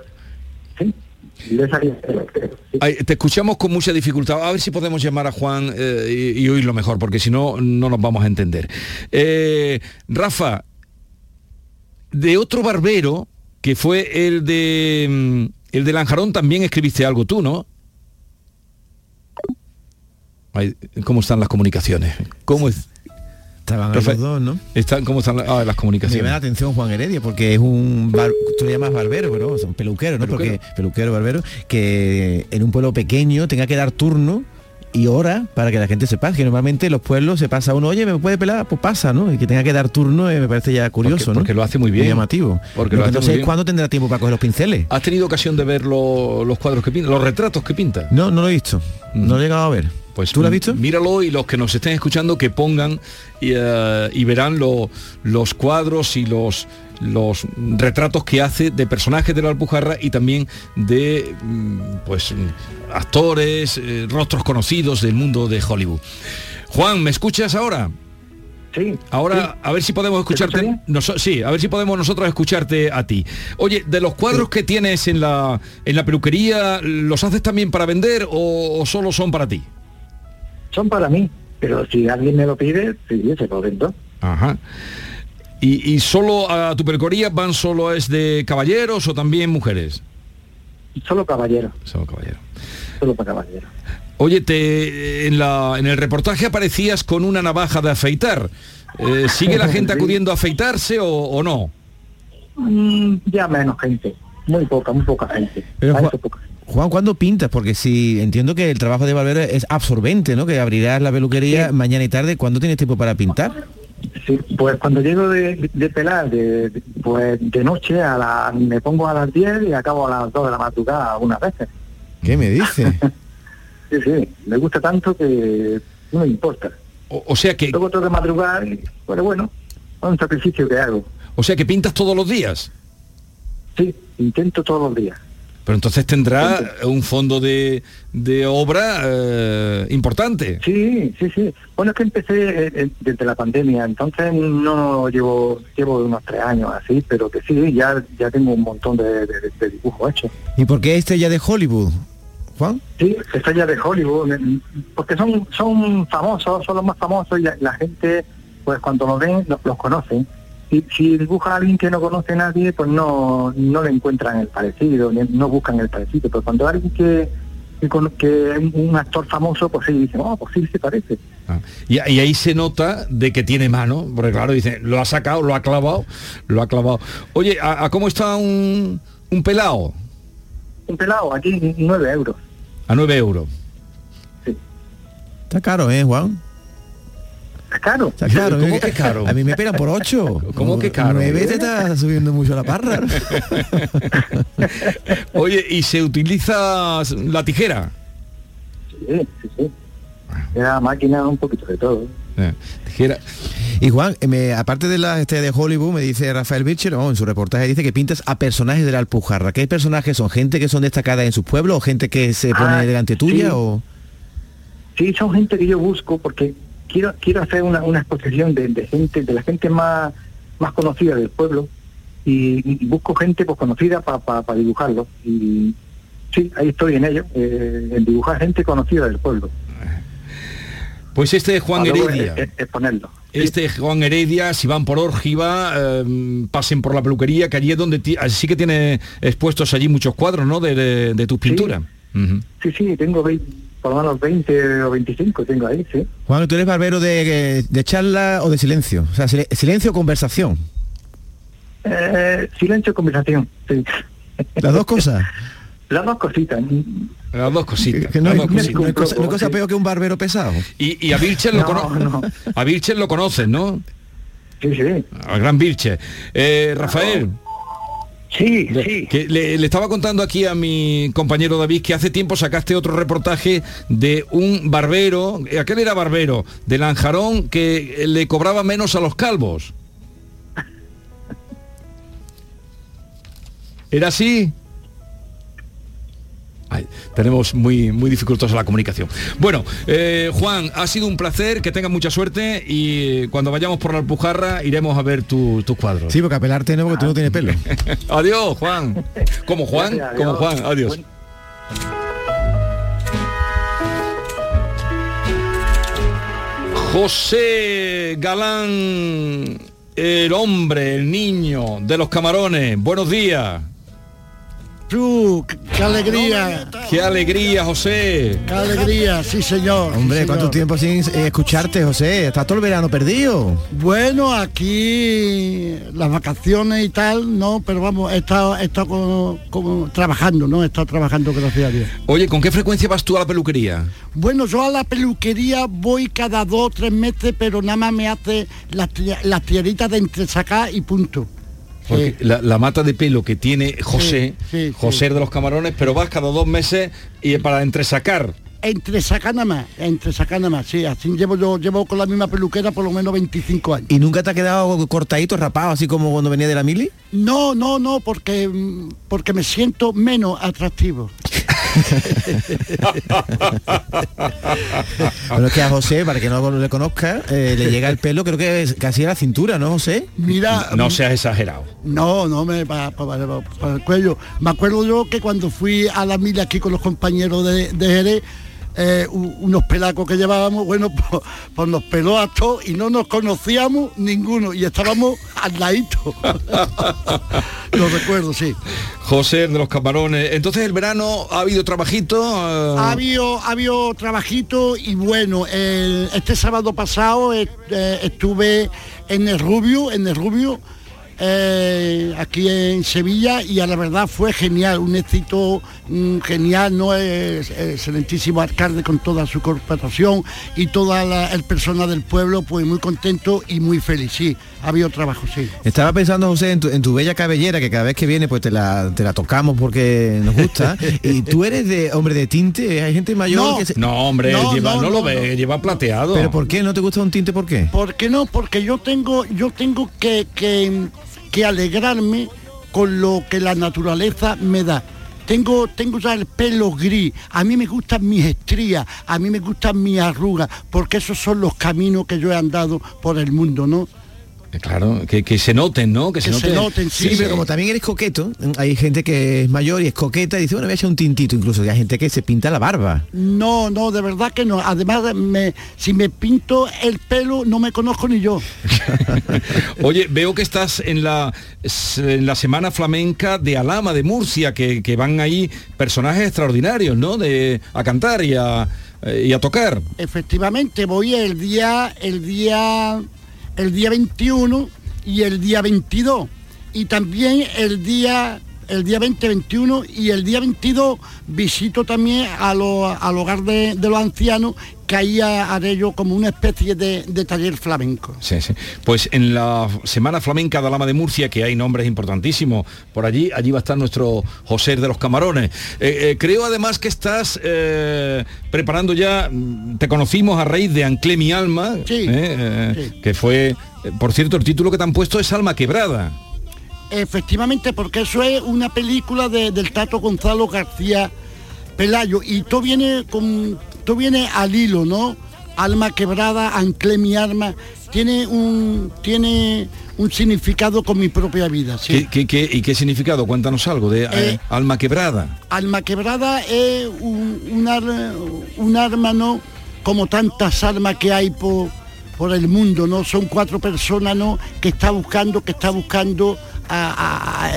Ay, te escuchamos con mucha dificultad. A ver si podemos llamar a Juan eh, y, y oírlo mejor, porque si no, no nos vamos a entender. Eh, Rafa, de otro barbero, que fue el de mm, el de Lanjarón, también escribiste algo tú, ¿no? Ay, ¿Cómo están las comunicaciones? ¿Cómo es? Estaban los dos, ¿no? Están, ¿Cómo están ah, las Me llama la comunicaciones? atención Juan Heredia porque es un bar- tú le llamas barbero, pero son peluquero, ¿no? Peluquero. Porque peluquero, barbero, que en un pueblo pequeño tenga que dar turno y hora para que la gente sepa que normalmente en los pueblos se pasa uno, oye, ¿me puede pelar? Pues pasa, ¿no? Y que tenga que dar turno eh, me parece ya curioso, Porque- ¿no? porque lo hace muy bien. llamativo. Porque lo hace no muy sé bien. cuándo tendrá tiempo para coger los pinceles. ¿Has tenido ocasión de ver lo- los cuadros que pinta, los retratos que pinta? No, no lo he visto. No lo he llegado a ver. Pues ¿Tú lo has visto? Míralo y los que nos estén escuchando que pongan y, eh, y verán lo- los cuadros y los los retratos que hace de personajes de la Alpujarra y también de mm, pues mm, actores, eh, rostros conocidos del mundo de Hollywood. Juan, ¿me escuchas ahora? Sí. Ahora, a ver si podemos escucharte. noso- sí, a ver si podemos nosotros escucharte a ti. Oye, de los cuadros que tienes en la, en la peluquería, ¿los haces también para vender o, o solo son para ti? Son para mí, pero si alguien me lo pide, sí, yo se lo vendo. Ajá. ¿Y, y solo a tu peluquería van solo es de caballeros o también mujeres? Solo caballero. Solo caballero. Solo para caballero. Oye, te, en, la, en el reportaje aparecías con una navaja de afeitar. Eh, ¿Sigue la gente acudiendo a afeitarse o, o no? Mm, ya menos gente. muy poca, muy poca gente. Pero, Juan, eso poca. Juan, ¿cuándo pintas? Porque si entiendo que el trabajo de barbero es absorbente, ¿no? Que abrirás la peluquería mañana y tarde. ¿Cuándo tienes tiempo para pintar? Sí, pues cuando llego de, de pelar, de, de- pues de noche a la, me pongo a las 10 y acabo a las 2 de la madrugada algunas veces. ¿Qué me dices? Sí, sí, me gusta tanto que no me importa. O, sea que... Luego tengo que madrugar, pero bueno, es un sacrificio que hago. O sea que pintas todos los días. Sí, intento todos los días. Pero entonces tendrá un fondo de, de obra eh, importante. Sí, sí, sí. Bueno, es que empecé eh, desde la pandemia, entonces no llevo llevo unos tres años así, pero que sí, ya ya tengo un montón de, de, de dibujos hechos. ¿Y por qué este ya de Hollywood? Juan. Sí, estrellas de Hollywood, porque son son famosos, son los más famosos y la, la gente, pues cuando los ven, los, los conocen. Si, si dibuja a alguien que no conoce a nadie, pues no, no le encuentran el parecido, no buscan el parecido. Pero cuando alguien que, que, que es un actor famoso, pues sí, dicen, oh, pues sí, se parece. Y, y ahí se nota de que tiene mano, porque claro, dice, lo ha sacado, lo ha clavado, lo ha clavado. Oye, ¿a, a cómo está un, un pelao? Un pelado, aquí nueve euros. A 9 euros. Está caro, ¿eh, Juan? ¿Está caro? Está caro. ¿Cómo ¿eh? que caro? A mí me esperan por 8. ¿Cómo que caro? Nueve te está subiendo mucho la parra. Oye, ¿y se utiliza la tijera? Sí, sí, sí. Era máquina un poquito de todo. Eh, tijera. Y Juan, eh, me- aparte de la este de Hollywood, me dice Rafael Bircher, oh, en su reportaje dice que pintas a personajes de la Alpujarra. ¿Qué personajes son? ¿Gente que son destacadas en sus pueblos o gente que se pone Ah, delante tuya? sí. o Sí, son gente que yo busco porque quiero quiero hacer una, una exposición de, de gente, de la gente más, más conocida del pueblo y, y busco gente pues conocida para dibujarlo. Y sí, ahí estoy en ello, eh, en dibujar gente conocida del pueblo. Pues este es Juan Heredia. e- e- exponerlo. Este es Juan Heredia, si van por Órgiva, eh, pasen por la peluquería, que allí es donde sí que tiene expuestos allí muchos cuadros, ¿no? De, de- de tus pinturas. Sí, sí, tengo 20, por lo menos 20 o 25 tengo ahí, sí. Juan, ¿tú eres barbero de, de charla o de silencio? O sea, sil- silencio o conversación. Eh, silencio, conversación, sí. Las dos cosas. Las dos cositas. Las dos cositas. Que no, hay, hay cosa, no hay cosa peor que un barbero pesado. Y, y a Bircher lo No, conoces, no. a Bircher lo conoces, ¿no? Sí, sí. Al gran Bircher. Eh, Rafael. Sí, sí. Que le, le estaba contando aquí a mi compañero David que hace tiempo sacaste otro reportaje de un barbero, eh, aquel era barbero, de Lanjarón, que le cobraba menos a los calvos. ¿Era así? Ay, tenemos muy, muy dificultosa la comunicación. Bueno, eh, Juan, ha sido un placer, que tengas mucha suerte y cuando vayamos por la Alpujarra iremos a ver tu- tus cuadros. Sí, porque a pelarte no, porque tú no tienes pelo. adiós, Juan. Como Juan, Gracias, como. Juan, adiós. José Galán, el hombre, el niño de los camarones. Buenos días. Tú, qué alegría, Qué alegría, José. qué alegría, sí señor. Hombre, sí, ¿cuánto señor. tiempo sin escucharte, José? Está todo el verano perdido. Bueno, aquí las vacaciones y tal, no, pero vamos, he estado, he estado como- como trabajando, ¿no? He estado trabajando, gracias a Dios. Oye, ¿con qué frecuencia vas tú a la peluquería? Bueno, yo a la peluquería voy cada dos o tres meses, pero nada más me hace las, las tierritas de entresacar y punto. Porque la, la mata de pelo que tiene José, Sí, sí, José sí. de los camarones, pero vas cada dos meses y para entresacar. Entre sacar nada más, entre sacar nada más, sí, así llevo yo, llevo con la misma peluquera por lo menos 25 años. ¿Y nunca te ha quedado cortadito, rapado, así como cuando venía de la mili? No, no, no, porque mm, porque me siento menos atractivo. Bueno, es que a José, para que no le conozca, eh, le llega el pelo, creo que es casi a la cintura, ¿no, José? Mira, No seas exagerado. No, no me va para el cuello. Me acuerdo yo que cuando fui a la mila aquí con los compañeros de, de Jerez, eh, unos pelacos que llevábamos, bueno, pues, pues nos peló a todos y no nos conocíamos ninguno y estábamos al ladito. Lo recuerdo, sí. José de los camarones. Entonces el verano ha habido trabajito. eh, Ha habido, ha habido trabajito y bueno, el- este sábado pasado eh, estuve en el Rubio, en el Rubio, eh, aquí en Sevilla y a la verdad fue genial, un éxito mm, genial, no es excelentísimo alcalde con toda su corporación y toda la, el personal del pueblo, pues muy contento y muy feliz, sí, ha habido trabajo, sí. Estaba pensando, José, en tu, en tu bella cabellera, que cada vez que viene pues te la, te la tocamos porque nos gusta. y tú eres de hombre de tinte, hay gente mayor No. que se- No, hombre, No, lleva- no, no, lo no, ve, lleva plateado. ¿Pero por qué? ¿No te gusta un tinte por qué? ¿Por qué no? Porque yo tengo, yo tengo que, que, que alegrarme con lo que la naturaleza me da. Tengo, tengo ya el pelo gris, a mí me gustan mis estrías, a mí me gustan mis arrugas, porque esos son los caminos que yo he andado por el mundo, ¿no? Eh, Claro, que, que se noten, ¿no? Que se Que se noten. noten, Sí, pero como también eres coqueto, hay gente que es mayor y es coqueta y dice, bueno, voy a echar un tintito, incluso hay gente que se pinta la barba. No, no, de verdad que no. Además, me, si me pinto el pelo, no me conozco ni yo. Oye, veo que estás en la, en la Semana Flamenca de Alama, de Murcia, que, que van ahí personajes extraordinarios, ¿no? De, a cantar y a, eh, y a tocar. Efectivamente, voy el día, el día, el día 21 y el día 22. Y también el día, el día 20, 21 y el día 22 visito también a lo- al hogar de, de los ancianos, que ahí ha- haré yo como una especie de, de taller flamenco. Sí, sí. Pues en la Semana Flamenca de Alama de Murcia, que hay nombres importantísimos por allí, allí va a estar nuestro José de los Camarones. Eh, eh, creo además que estás eh, preparando ya, mm, te conocimos a raíz de Anclé mi alma, eh, que fue, por cierto, el título que te han puesto es Alma Quebrada. Efectivamente, porque eso es una película de- del Tato Gonzalo García Pelayo y todo viene con todo viene al hilo, ¿no? Alma quebrada, anclé mi arma, tiene un tiene un significado con mi propia vida, sí. ¿Qué, qué- qué- y qué significado? Cuéntanos algo de eh, Eh, Alma Quebrada. Alma quebrada es un, un ar- un arma, ¿no? Como tantas armas que hay por, por el mundo, ¿no? Son cuatro personas, ¿no? Que está buscando, que está buscando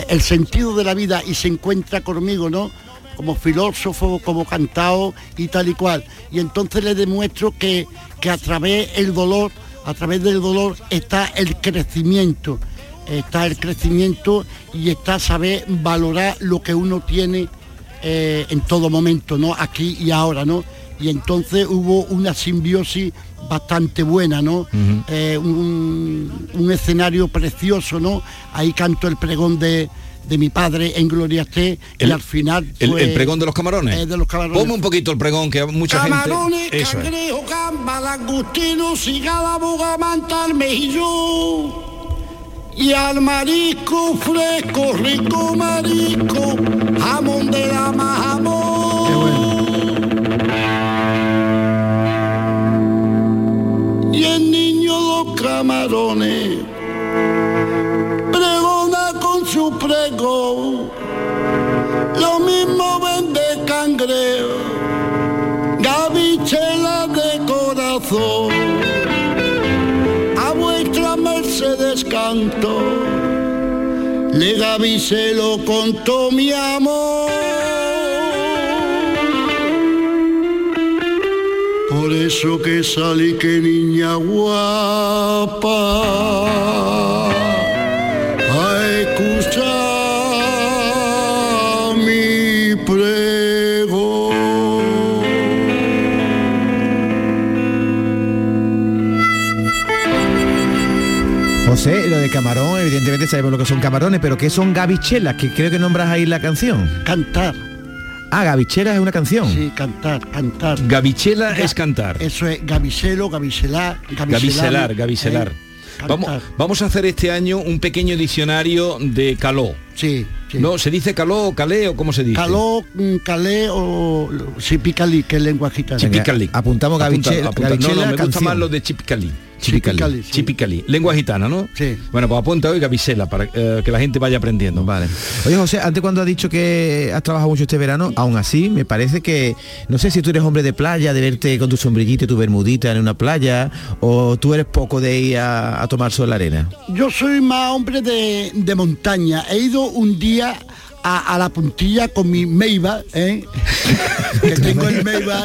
el sentido de la vida y se encuentra conmigo, ¿no? Como filósofo, como cantado y tal y cual. Y entonces le demuestro que, que a través del dolor, a través del dolor está el crecimiento está el crecimiento y está saber valorar lo que uno tiene eh, en todo momento, ¿no? Aquí y ahora, ¿no? Y entonces hubo una simbiosis bastante buena, ¿no? Eh, un, un escenario precioso, ¿no? Ahí canto el pregón de, de mi padre en Gloria esté y al final El, fue- el pregón de los camarones. eh, de los camarones. Ponme un poquito el pregón, que mucha Camarones, gente... Eso es. cangrejo, gamba, langostino, cigala, boga, manta, mejillón. Y al marisco fresco, rico marisco, jamón de la más jamón. Los camarones. Pregona con su pregón, lo mismo vende cangrejo gavichela de corazón, a vuestra mercedes canto, le gavicelo con todo mi amor. Por eso que salí que niña guapa, a escuchar mi prego. José, lo de camarón, evidentemente sabemos lo que son camarones, pero ¿qué son gavichelas? Que creo que nombras ahí la canción. Cantar. Ah, gavichelas es una canción. Sí, cantar, cantar. Gavichela Ga- es cantar. Eso es gavicelo, gavicelar, Gavicelar, gavicelar. eh, Vamos, vamos a hacer este año un pequeño diccionario de caló. Sí, ¿No? ¿Se dice caló o calé o cómo se dice? Caló, mm, calé o chipicalí, que es lengua gitana. Chipicalí. Apuntamos Apunta- gavichela- No, no, me gusta más lo de chipicalí. Chipicalí, Chipicalí. sí. Chipicalí. Lengua gitana, ¿no? Sí. Bueno, pues apunta hoy gavicela para eh, que la gente vaya aprendiendo. Vale. Oye, José, antes cuando has dicho que has trabajado mucho este verano, aún así me parece que, no sé si tú eres hombre de playa, de verte con tu sombrillita y tu bermudita en una playa, o tú eres poco de ir a, a tomar sol en la arena. Yo soy más hombre de, de montaña. He ido un día Yeah. A, a la puntilla con mi Meiba, ¿eh? que tengo el Meiba.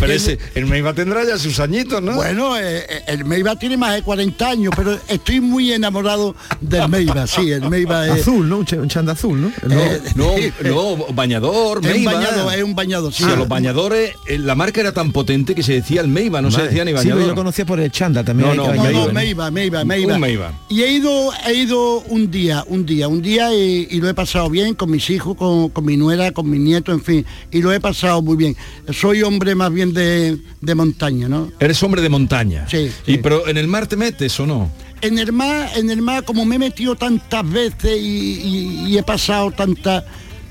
Pero ese, el Meiba tendrá ya sus añitos, ¿no? Bueno, eh, eh, el Meiba tiene más de 40 años, pero estoy muy enamorado del Meiba, sí, el Meiba es... Azul, ¿no? Un, ch- un chanda azul, ¿no? Eh, No, no, bañador, Es un Meiba. bañador, es un bañador, sí. Sí, a los bañadores, la marca era tan potente que se decía el Meiba, no se decía ni Sí, bañador. pero yo lo conocía por el chanda también. No, no, No, no, Meiba, Meiba, Meiba. Un Meiba. Y he ido, he ido un día, un día, un día y, y lo he pasado bien con mis hijos, con, con mi nuera, con mi nieto, en fin, y lo he pasado muy bien. Soy hombre más bien de, de montaña, ¿no? Eres hombre de montaña. Sí, Y pero en el mar te metes o no? En el mar, en el mar, como me he metido tantas veces y, y- y he pasado tanta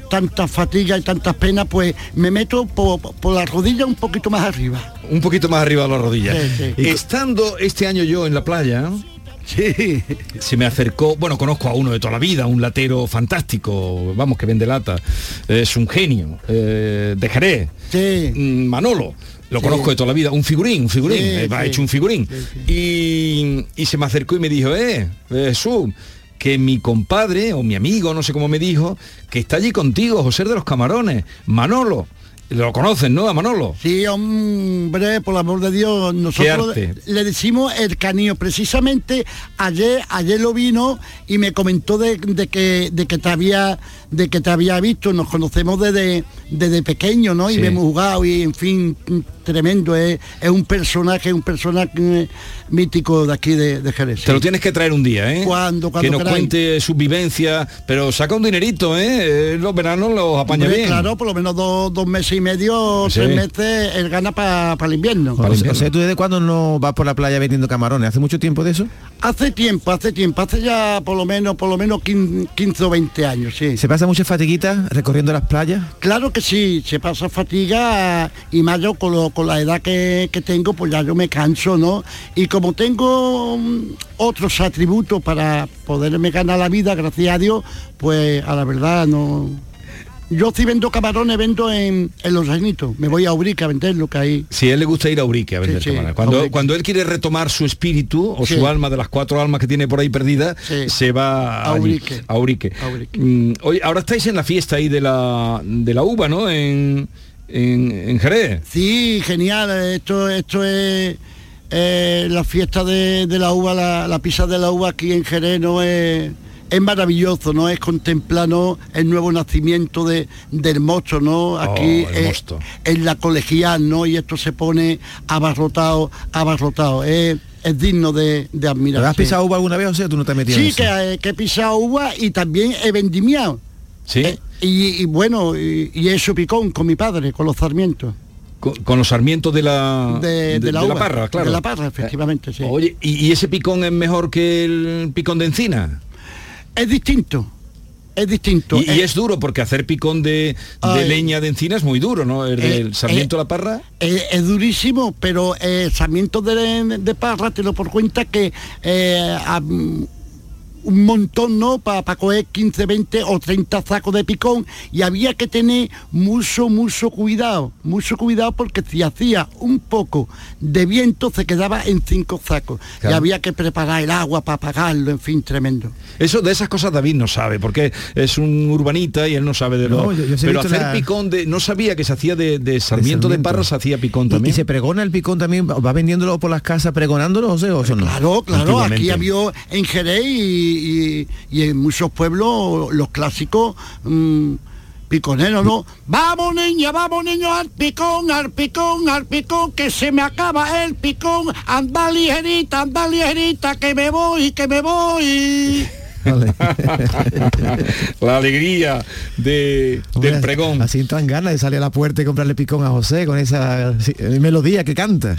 tanta fatiga y tantas penas, pues me meto por, por la rodilla un poquito más arriba. Un poquito más arriba de la rodilla. Sí, sí. Estando este año yo en la playa, se me acercó, bueno, conozco a uno de toda la vida, un latero fantástico, vamos, que vende lata, es un genio, eh, de Jerez, Mm, Manolo. Lo Sí. conozco de toda la vida, un figurín, un figurín, Sí, eh, ha sí. hecho un figurín. Y, y se me acercó y me dijo, eh, Jesús, que mi compadre o mi amigo, no sé cómo me dijo, que está allí contigo, José de los Camarones, Manolo. Lo conocen, ¿no? A Manolo. Sí, hombre, por el amor de Dios, nosotros le decimos el canillo. Precisamente ayer, ayer lo vino y me comentó de, de que de que te había de que te había visto. Nos conocemos desde, desde pequeño, ¿no? Y Sí. me hemos jugado y en fin, tremendo. Es, es un personaje, un personaje eh, mítico de aquí de, de Jerez. Te lo tienes que traer un día, ¿eh? Cuando- cuando que nos queráis. cuente sus vivencias, pero saca un dinerito, ¿eh? Eh, Los veranos los apaña Hombre, bien. Claro, por lo menos dos, dos meses y medio, Sí. tres meses, él gana para el invierno. O sea, ¿tú desde cuándo no vas por la playa vendiendo camarones? ¿Hace mucho tiempo de eso? Hace tiempo, hace tiempo, hace ya por lo menos, por lo menos 15, 15 o 20 años, sí. ¿Se pasa mucha fatiguita recorriendo las playas? Claro que sí, se pasa fatiga y más yo con, lo- con la edad que, que tengo, pues ya yo me canso, ¿no? Y como tengo mm, otros atributos para poderme ganar la vida, gracias a Dios, pues a la verdad no... Yo si vendo camarones, vendo en, en los añitos. Me voy a Ubrique a vender lo que hay. Si a él le gusta ir a Urique a vender Sí, sí, camarones. Cuando, Urique. cuando él quiere retomar su espíritu o Sí. su alma de las cuatro almas que tiene por ahí perdidas, Sí. se va A Urique. a Urique. A Urique. Mm, oye, ahora estáis en la fiesta ahí de la de la uva, ¿no? En, en, en Jerez. Sí, genial. Esto, esto es eh, la fiesta de, de la uva, la, la pizza de la uva aquí en Jerez, ¿no? Es, es maravilloso, ¿no? Es contemplar ¿no? el nuevo nacimiento de, del mosto, ¿no? Aquí Oh, eh, en la colegial, ¿no? Y esto se pone abarrotado, abarrotado. Es, es digno de, de admirar. ¿Pero has pisado uva alguna vez o sea tú no te has metido en Sí, eso? que, eh, que he pisado uva y también he vendimiado. Sí. Y, y bueno, y, y hecho picón con mi padre, con los sarmientos. Con, con los sarmientos de la De, de la, uva, parra, claro. De la parra, efectivamente, sí. Oye, ¿y, y ese picón es mejor que el picón de encina? Es distinto. Es distinto. Y, y Eh, es duro porque hacer picón de, leña de encina es muy duro, ¿no? El del Eh, sarmiento eh, de la parra. eh, es durísimo, pero eh, sarmiento de, de parra, te lo por cuenta que eh, a- un montón, ¿no? Para coger 15, 20 o 30 sacos de picón y había que tener mucho, mucho cuidado, mucho cuidado porque si hacía un poco de viento se quedaba en cinco sacos Claro. y había que preparar el agua para apagarlo, en fin, tremendo. Eso de esas cosas David no sabe, porque es un urbanita y él no sabe de lo. No, yo- yo sí he pero hacer la- picón de. No sabía que se hacía de, de sarmiento de, sarmiento. parra, se hacía picón ¿Y, también. y se pregona el picón también? ¿Va vendiéndolo por las casas pregonándolo o sea, o eso no? Claro, claro, aquí había en Jerez y, y- en muchos pueblos los clásicos mm, piconeros, ¿no? Vamos niña, vamos niños al picón, al picón, al picón, que se me acaba el picón, anda ligerita, anda ligerita, que me voy, que me voy. la alegría de, Hombre, del pregón. Así tan ganas de salir a la puerta y comprarle picón a José con esa sí, melodía que canta.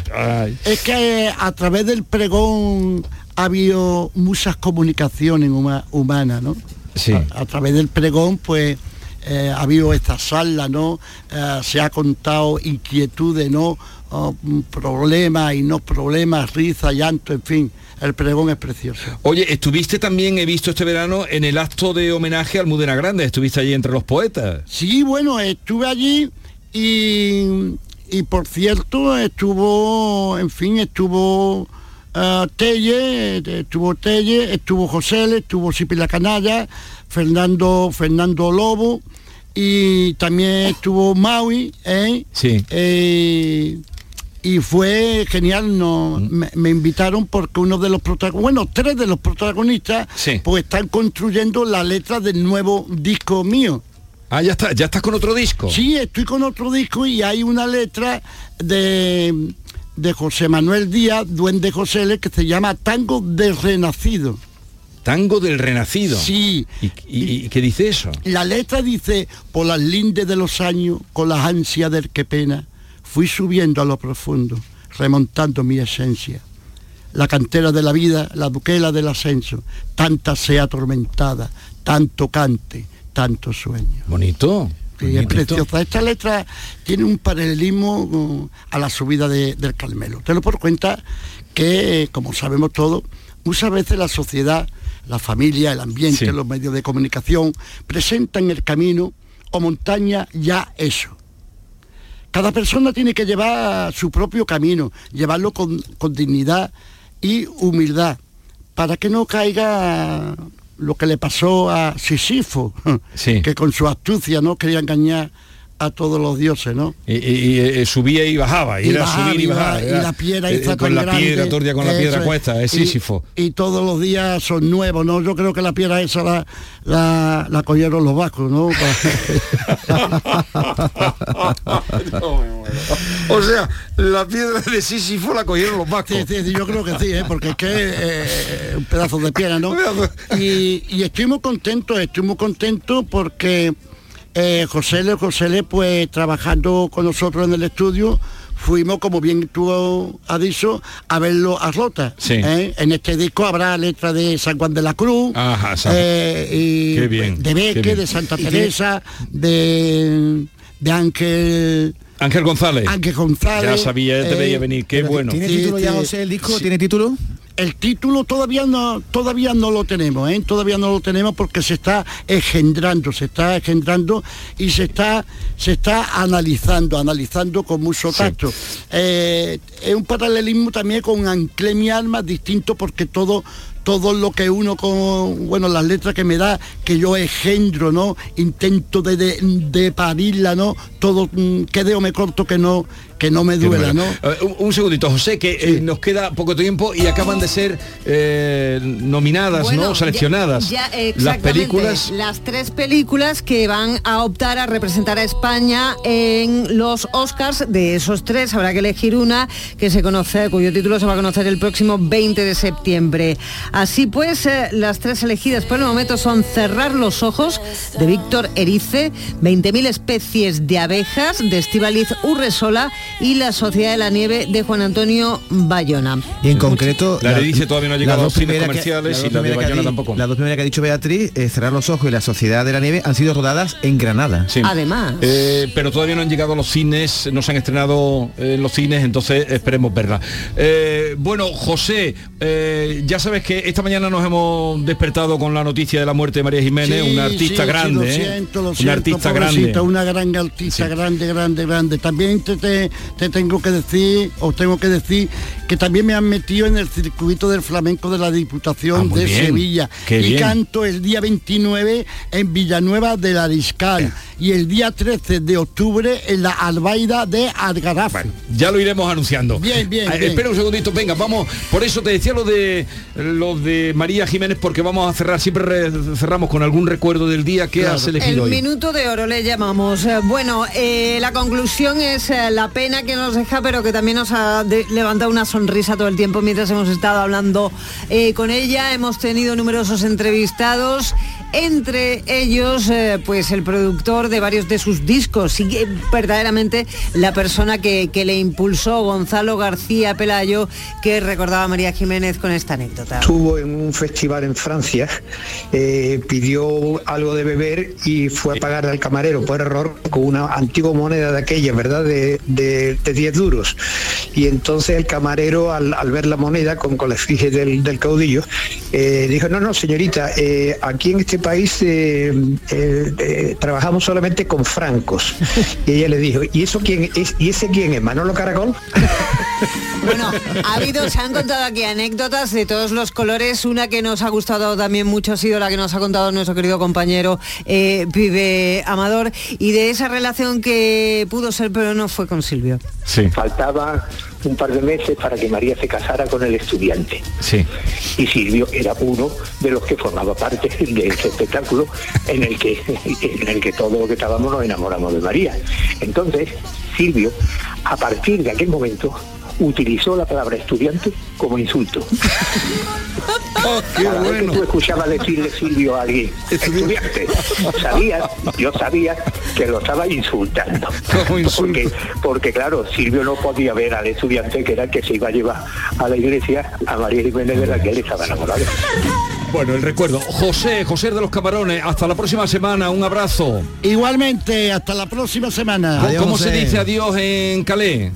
Es que a través del pregón ha habido muchas comunicaciones huma- humanas, ¿no? Sí. A, a través del pregón, pues, eh, ha habido esta sala, ¿no? Eh, se ha contado inquietudes, ¿no? Oh, mm, problemas y no problemas, risa, llanto, en fin. El pregón es precioso. Oye, estuviste también, he visto este verano, en el acto de homenaje al Mudena Grande, estuviste allí entre los poetas. Sí, bueno, estuve allí y, y por cierto estuvo, en fin, estuvo ah, Telle, estuvo Telle, estuvo José, estuvo Sipi la Canalla, Fernando, Fernando Lobo y también estuvo Maui, ¿eh? Sí. Eh, y fue genial, no, me, me invitaron porque uno de los protagonistas, bueno, tres de los protagonistas, Sí. pues están construyendo la letra del nuevo disco mío. Ah, ya está, ya estás con otro disco. Sí, estoy con otro disco y hay una letra de, de José Manuel Díaz, Duende José L, que se llama Tango del Renacido. Tango del Renacido. Sí. ¿Y, y- y qué dice eso? La letra dice, por las lindes de los años, con las ansias del que pena, fui subiendo a lo profundo, remontando mi esencia. La cantera de la vida, la duquela del ascenso, tanta sea atormentada, tanto cante, tanto sueño. Bonito. Sí, es preciosa. Esta letra tiene un paralelismo uh, a la subida de- del Carmelo. Te lo por cuenta que, como sabemos todos, muchas veces la sociedad, la familia, el ambiente, Sí. los medios de comunicación presentan el camino o montaña ya eso. Cada persona tiene que llevar su propio camino, llevarlo con, con dignidad y humildad, para que no caiga lo que le pasó a Sisifo, que con su astucia no quería engañar a todos los dioses, ¿no? Y, y- y, eh, subía y bajaba, y, Y era bajaba, subir y bajar. bajaba, y la piedra eh, con tan la grande, piedra, tordia con la piedra es. cuesta, es Y- Sísifo. Y, todos los días son nuevos, ¿no? Yo creo que la piedra esa la, la, la cogieron los vascos, ¿no? o sea, la piedra de Sísifo la cogieron los vascos. Sí, sí, sí, yo creo que sí, ¿eh? porque es que eh, un pedazo de piedra, ¿no? Y, y estoy muy contento, estoy muy contento porque eh, José Le, José Le, pues trabajando con nosotros en el estudio, fuimos, como bien tú has dicho, a verlo a Rota. Sí. ¿eh? En este disco habrá letra de San Juan de la Cruz, Ajá, San- eh, y Qué bien, de qué Beque, bien. de Santa ¿Y qué- Teresa, de, de Ángel... Ángel González. Ángel González. Ya sabía, ya te eh, veía venir. Qué bueno. Sí, sí. ¿Tiene título? El título todavía no, todavía no lo tenemos, ¿eh? todavía no lo tenemos porque se está engendrando, se está engendrando y se está, se está analizando, analizando con mucho tacto. Eh, es un paralelismo también con Anclé mi alma, distinto porque todo todo lo que uno con bueno las letras que me da que yo engendro no intento de, de, de parirla no todo mm, quede o me corto que no que no me duela no Eh, un, un segundito, José, que eh, nos queda poco tiempo y acaban de ser eh, nominadas, Bueno, ¿no? Seleccionadas. ya, las películas. Las tres películas que van a optar a representar a España en los Oscars. De esos tres habrá que elegir una que se conoce, cuyo título se va a conocer el próximo 20 de septiembre. Así pues, eh, las tres elegidas por el momento son Cerrar los ojos de Víctor Erice, 20.000 especies de abejas de Estivaliz Urresola y La Sociedad de la Nieve de Juan Antonio Bayona. Y en concreto... La de Dice todavía no ha llegado las a los dos cines primeras que- comerciales y la de Bayona di- tampoco. Las dos primeras que ha dicho Beatriz, eh, Cerrar los ojos y La Sociedad de la Nieve, han sido rodadas en Granada. Sí. Además. Eh, pero todavía no han llegado a los cines, no se han estrenado en los cines, entonces esperemos verla. Eh, bueno, José, eh, ya sabes que esta mañana nos hemos despertado con la noticia de la muerte de María Jiménez, Sí, una artista sí, sí, grande, lo ¿eh? siento, lo una siento, artista grande. una gran artista, grande, grande, grande. También te, te, te tengo que decir, os tengo que decir, que también me han metido en el circuito del flamenco de la Diputación Ah, de bien, Sevilla. qué y bien. canto el día 29 en Villanueva del Ariscal y el día 13 de octubre en la Albaida de Algarafe. Ya lo iremos anunciando. Bien, bien, Eh, bien. Espera un segundito, venga, vamos. Por eso te decía lo de lo de María Jiménez, porque vamos a cerrar, siempre re- cerramos con algún recuerdo del día que has El elegido hoy. minuto de oro le llamamos. Eh, Bueno, eh, la conclusión es eh, la pena que nos deja, pero que también nos ha levantado una sonrisa todo el tiempo mientras hemos estado hablando eh, con ella. Hemos tenido numerosos entrevistados, entre ellos, eh, pues el productor de varios de sus discos y que, verdaderamente la persona que, que le impulsó, Gonzalo García Pelayo, que recordaba a María Jiménez con esta anécdota. Estuvo en un festival en Francia, eh, pidió algo de beber y fue a pagar al camarero por error con una antigua moneda de aquella, ¿verdad? De, de, de 10 duros. Y entonces el camarero, al, al ver la moneda con, con la del, del caudillo, eh, dijo, no, no, señorita, eh, aquí en este país eh, trabajamos solamente con francos. Y ella le dijo, ¿y eso quién es? ¿Y ese quién es? ¿Manolo Caracol? Bueno, ha habido, se han contado aquí anécdotas de todos los colores. Una que nos ha gustado también mucho ha sido la que nos ha contado nuestro querido compañero eh, Pibe Amador. Y de esa relación que pudo ser, pero no fue con Silvio. Sí. Faltaba un par de meses para que María se casara con el estudiante. Sí. Y Silvio era uno de los que formaba parte de ese espectáculo en el que en el que todo lo que estábamos nos enamoramos de María. Entonces, Silvio, a partir de aquel momento, utilizó la palabra estudiante como insulto. Cada vez que tú escuchabas decirle Silvio a alguien, estudiante, sabías, yo sabía que lo estaba insultando. Porque, porque claro, Silvio no podía ver al estudiante que era el que se iba a llevar a la iglesia a María Jiménez de la que él estaba enamorado. Bueno, el recuerdo. José, José de los Camarones, hasta la próxima semana, un abrazo. Igualmente, hasta la próxima semana. ¿Cómo, cómo se dice adiós en Calais?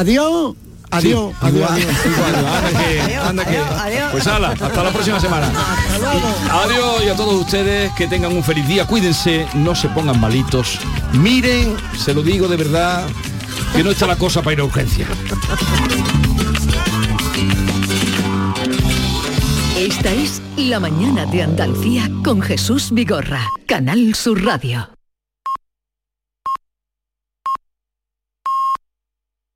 Adiós. Adiós, Sí, adiós, igual, adiós. igual, anda que- anda que- Pues ala, hasta la próxima semana. Adiós y a todos ustedes que tengan un feliz día. Cuídense, no se pongan malitos. Miren, se lo digo de verdad, que no está la cosa para ir a urgencia. Esta es La mañana de Andalucía con Jesús Vigorra, Canal Sur Radio.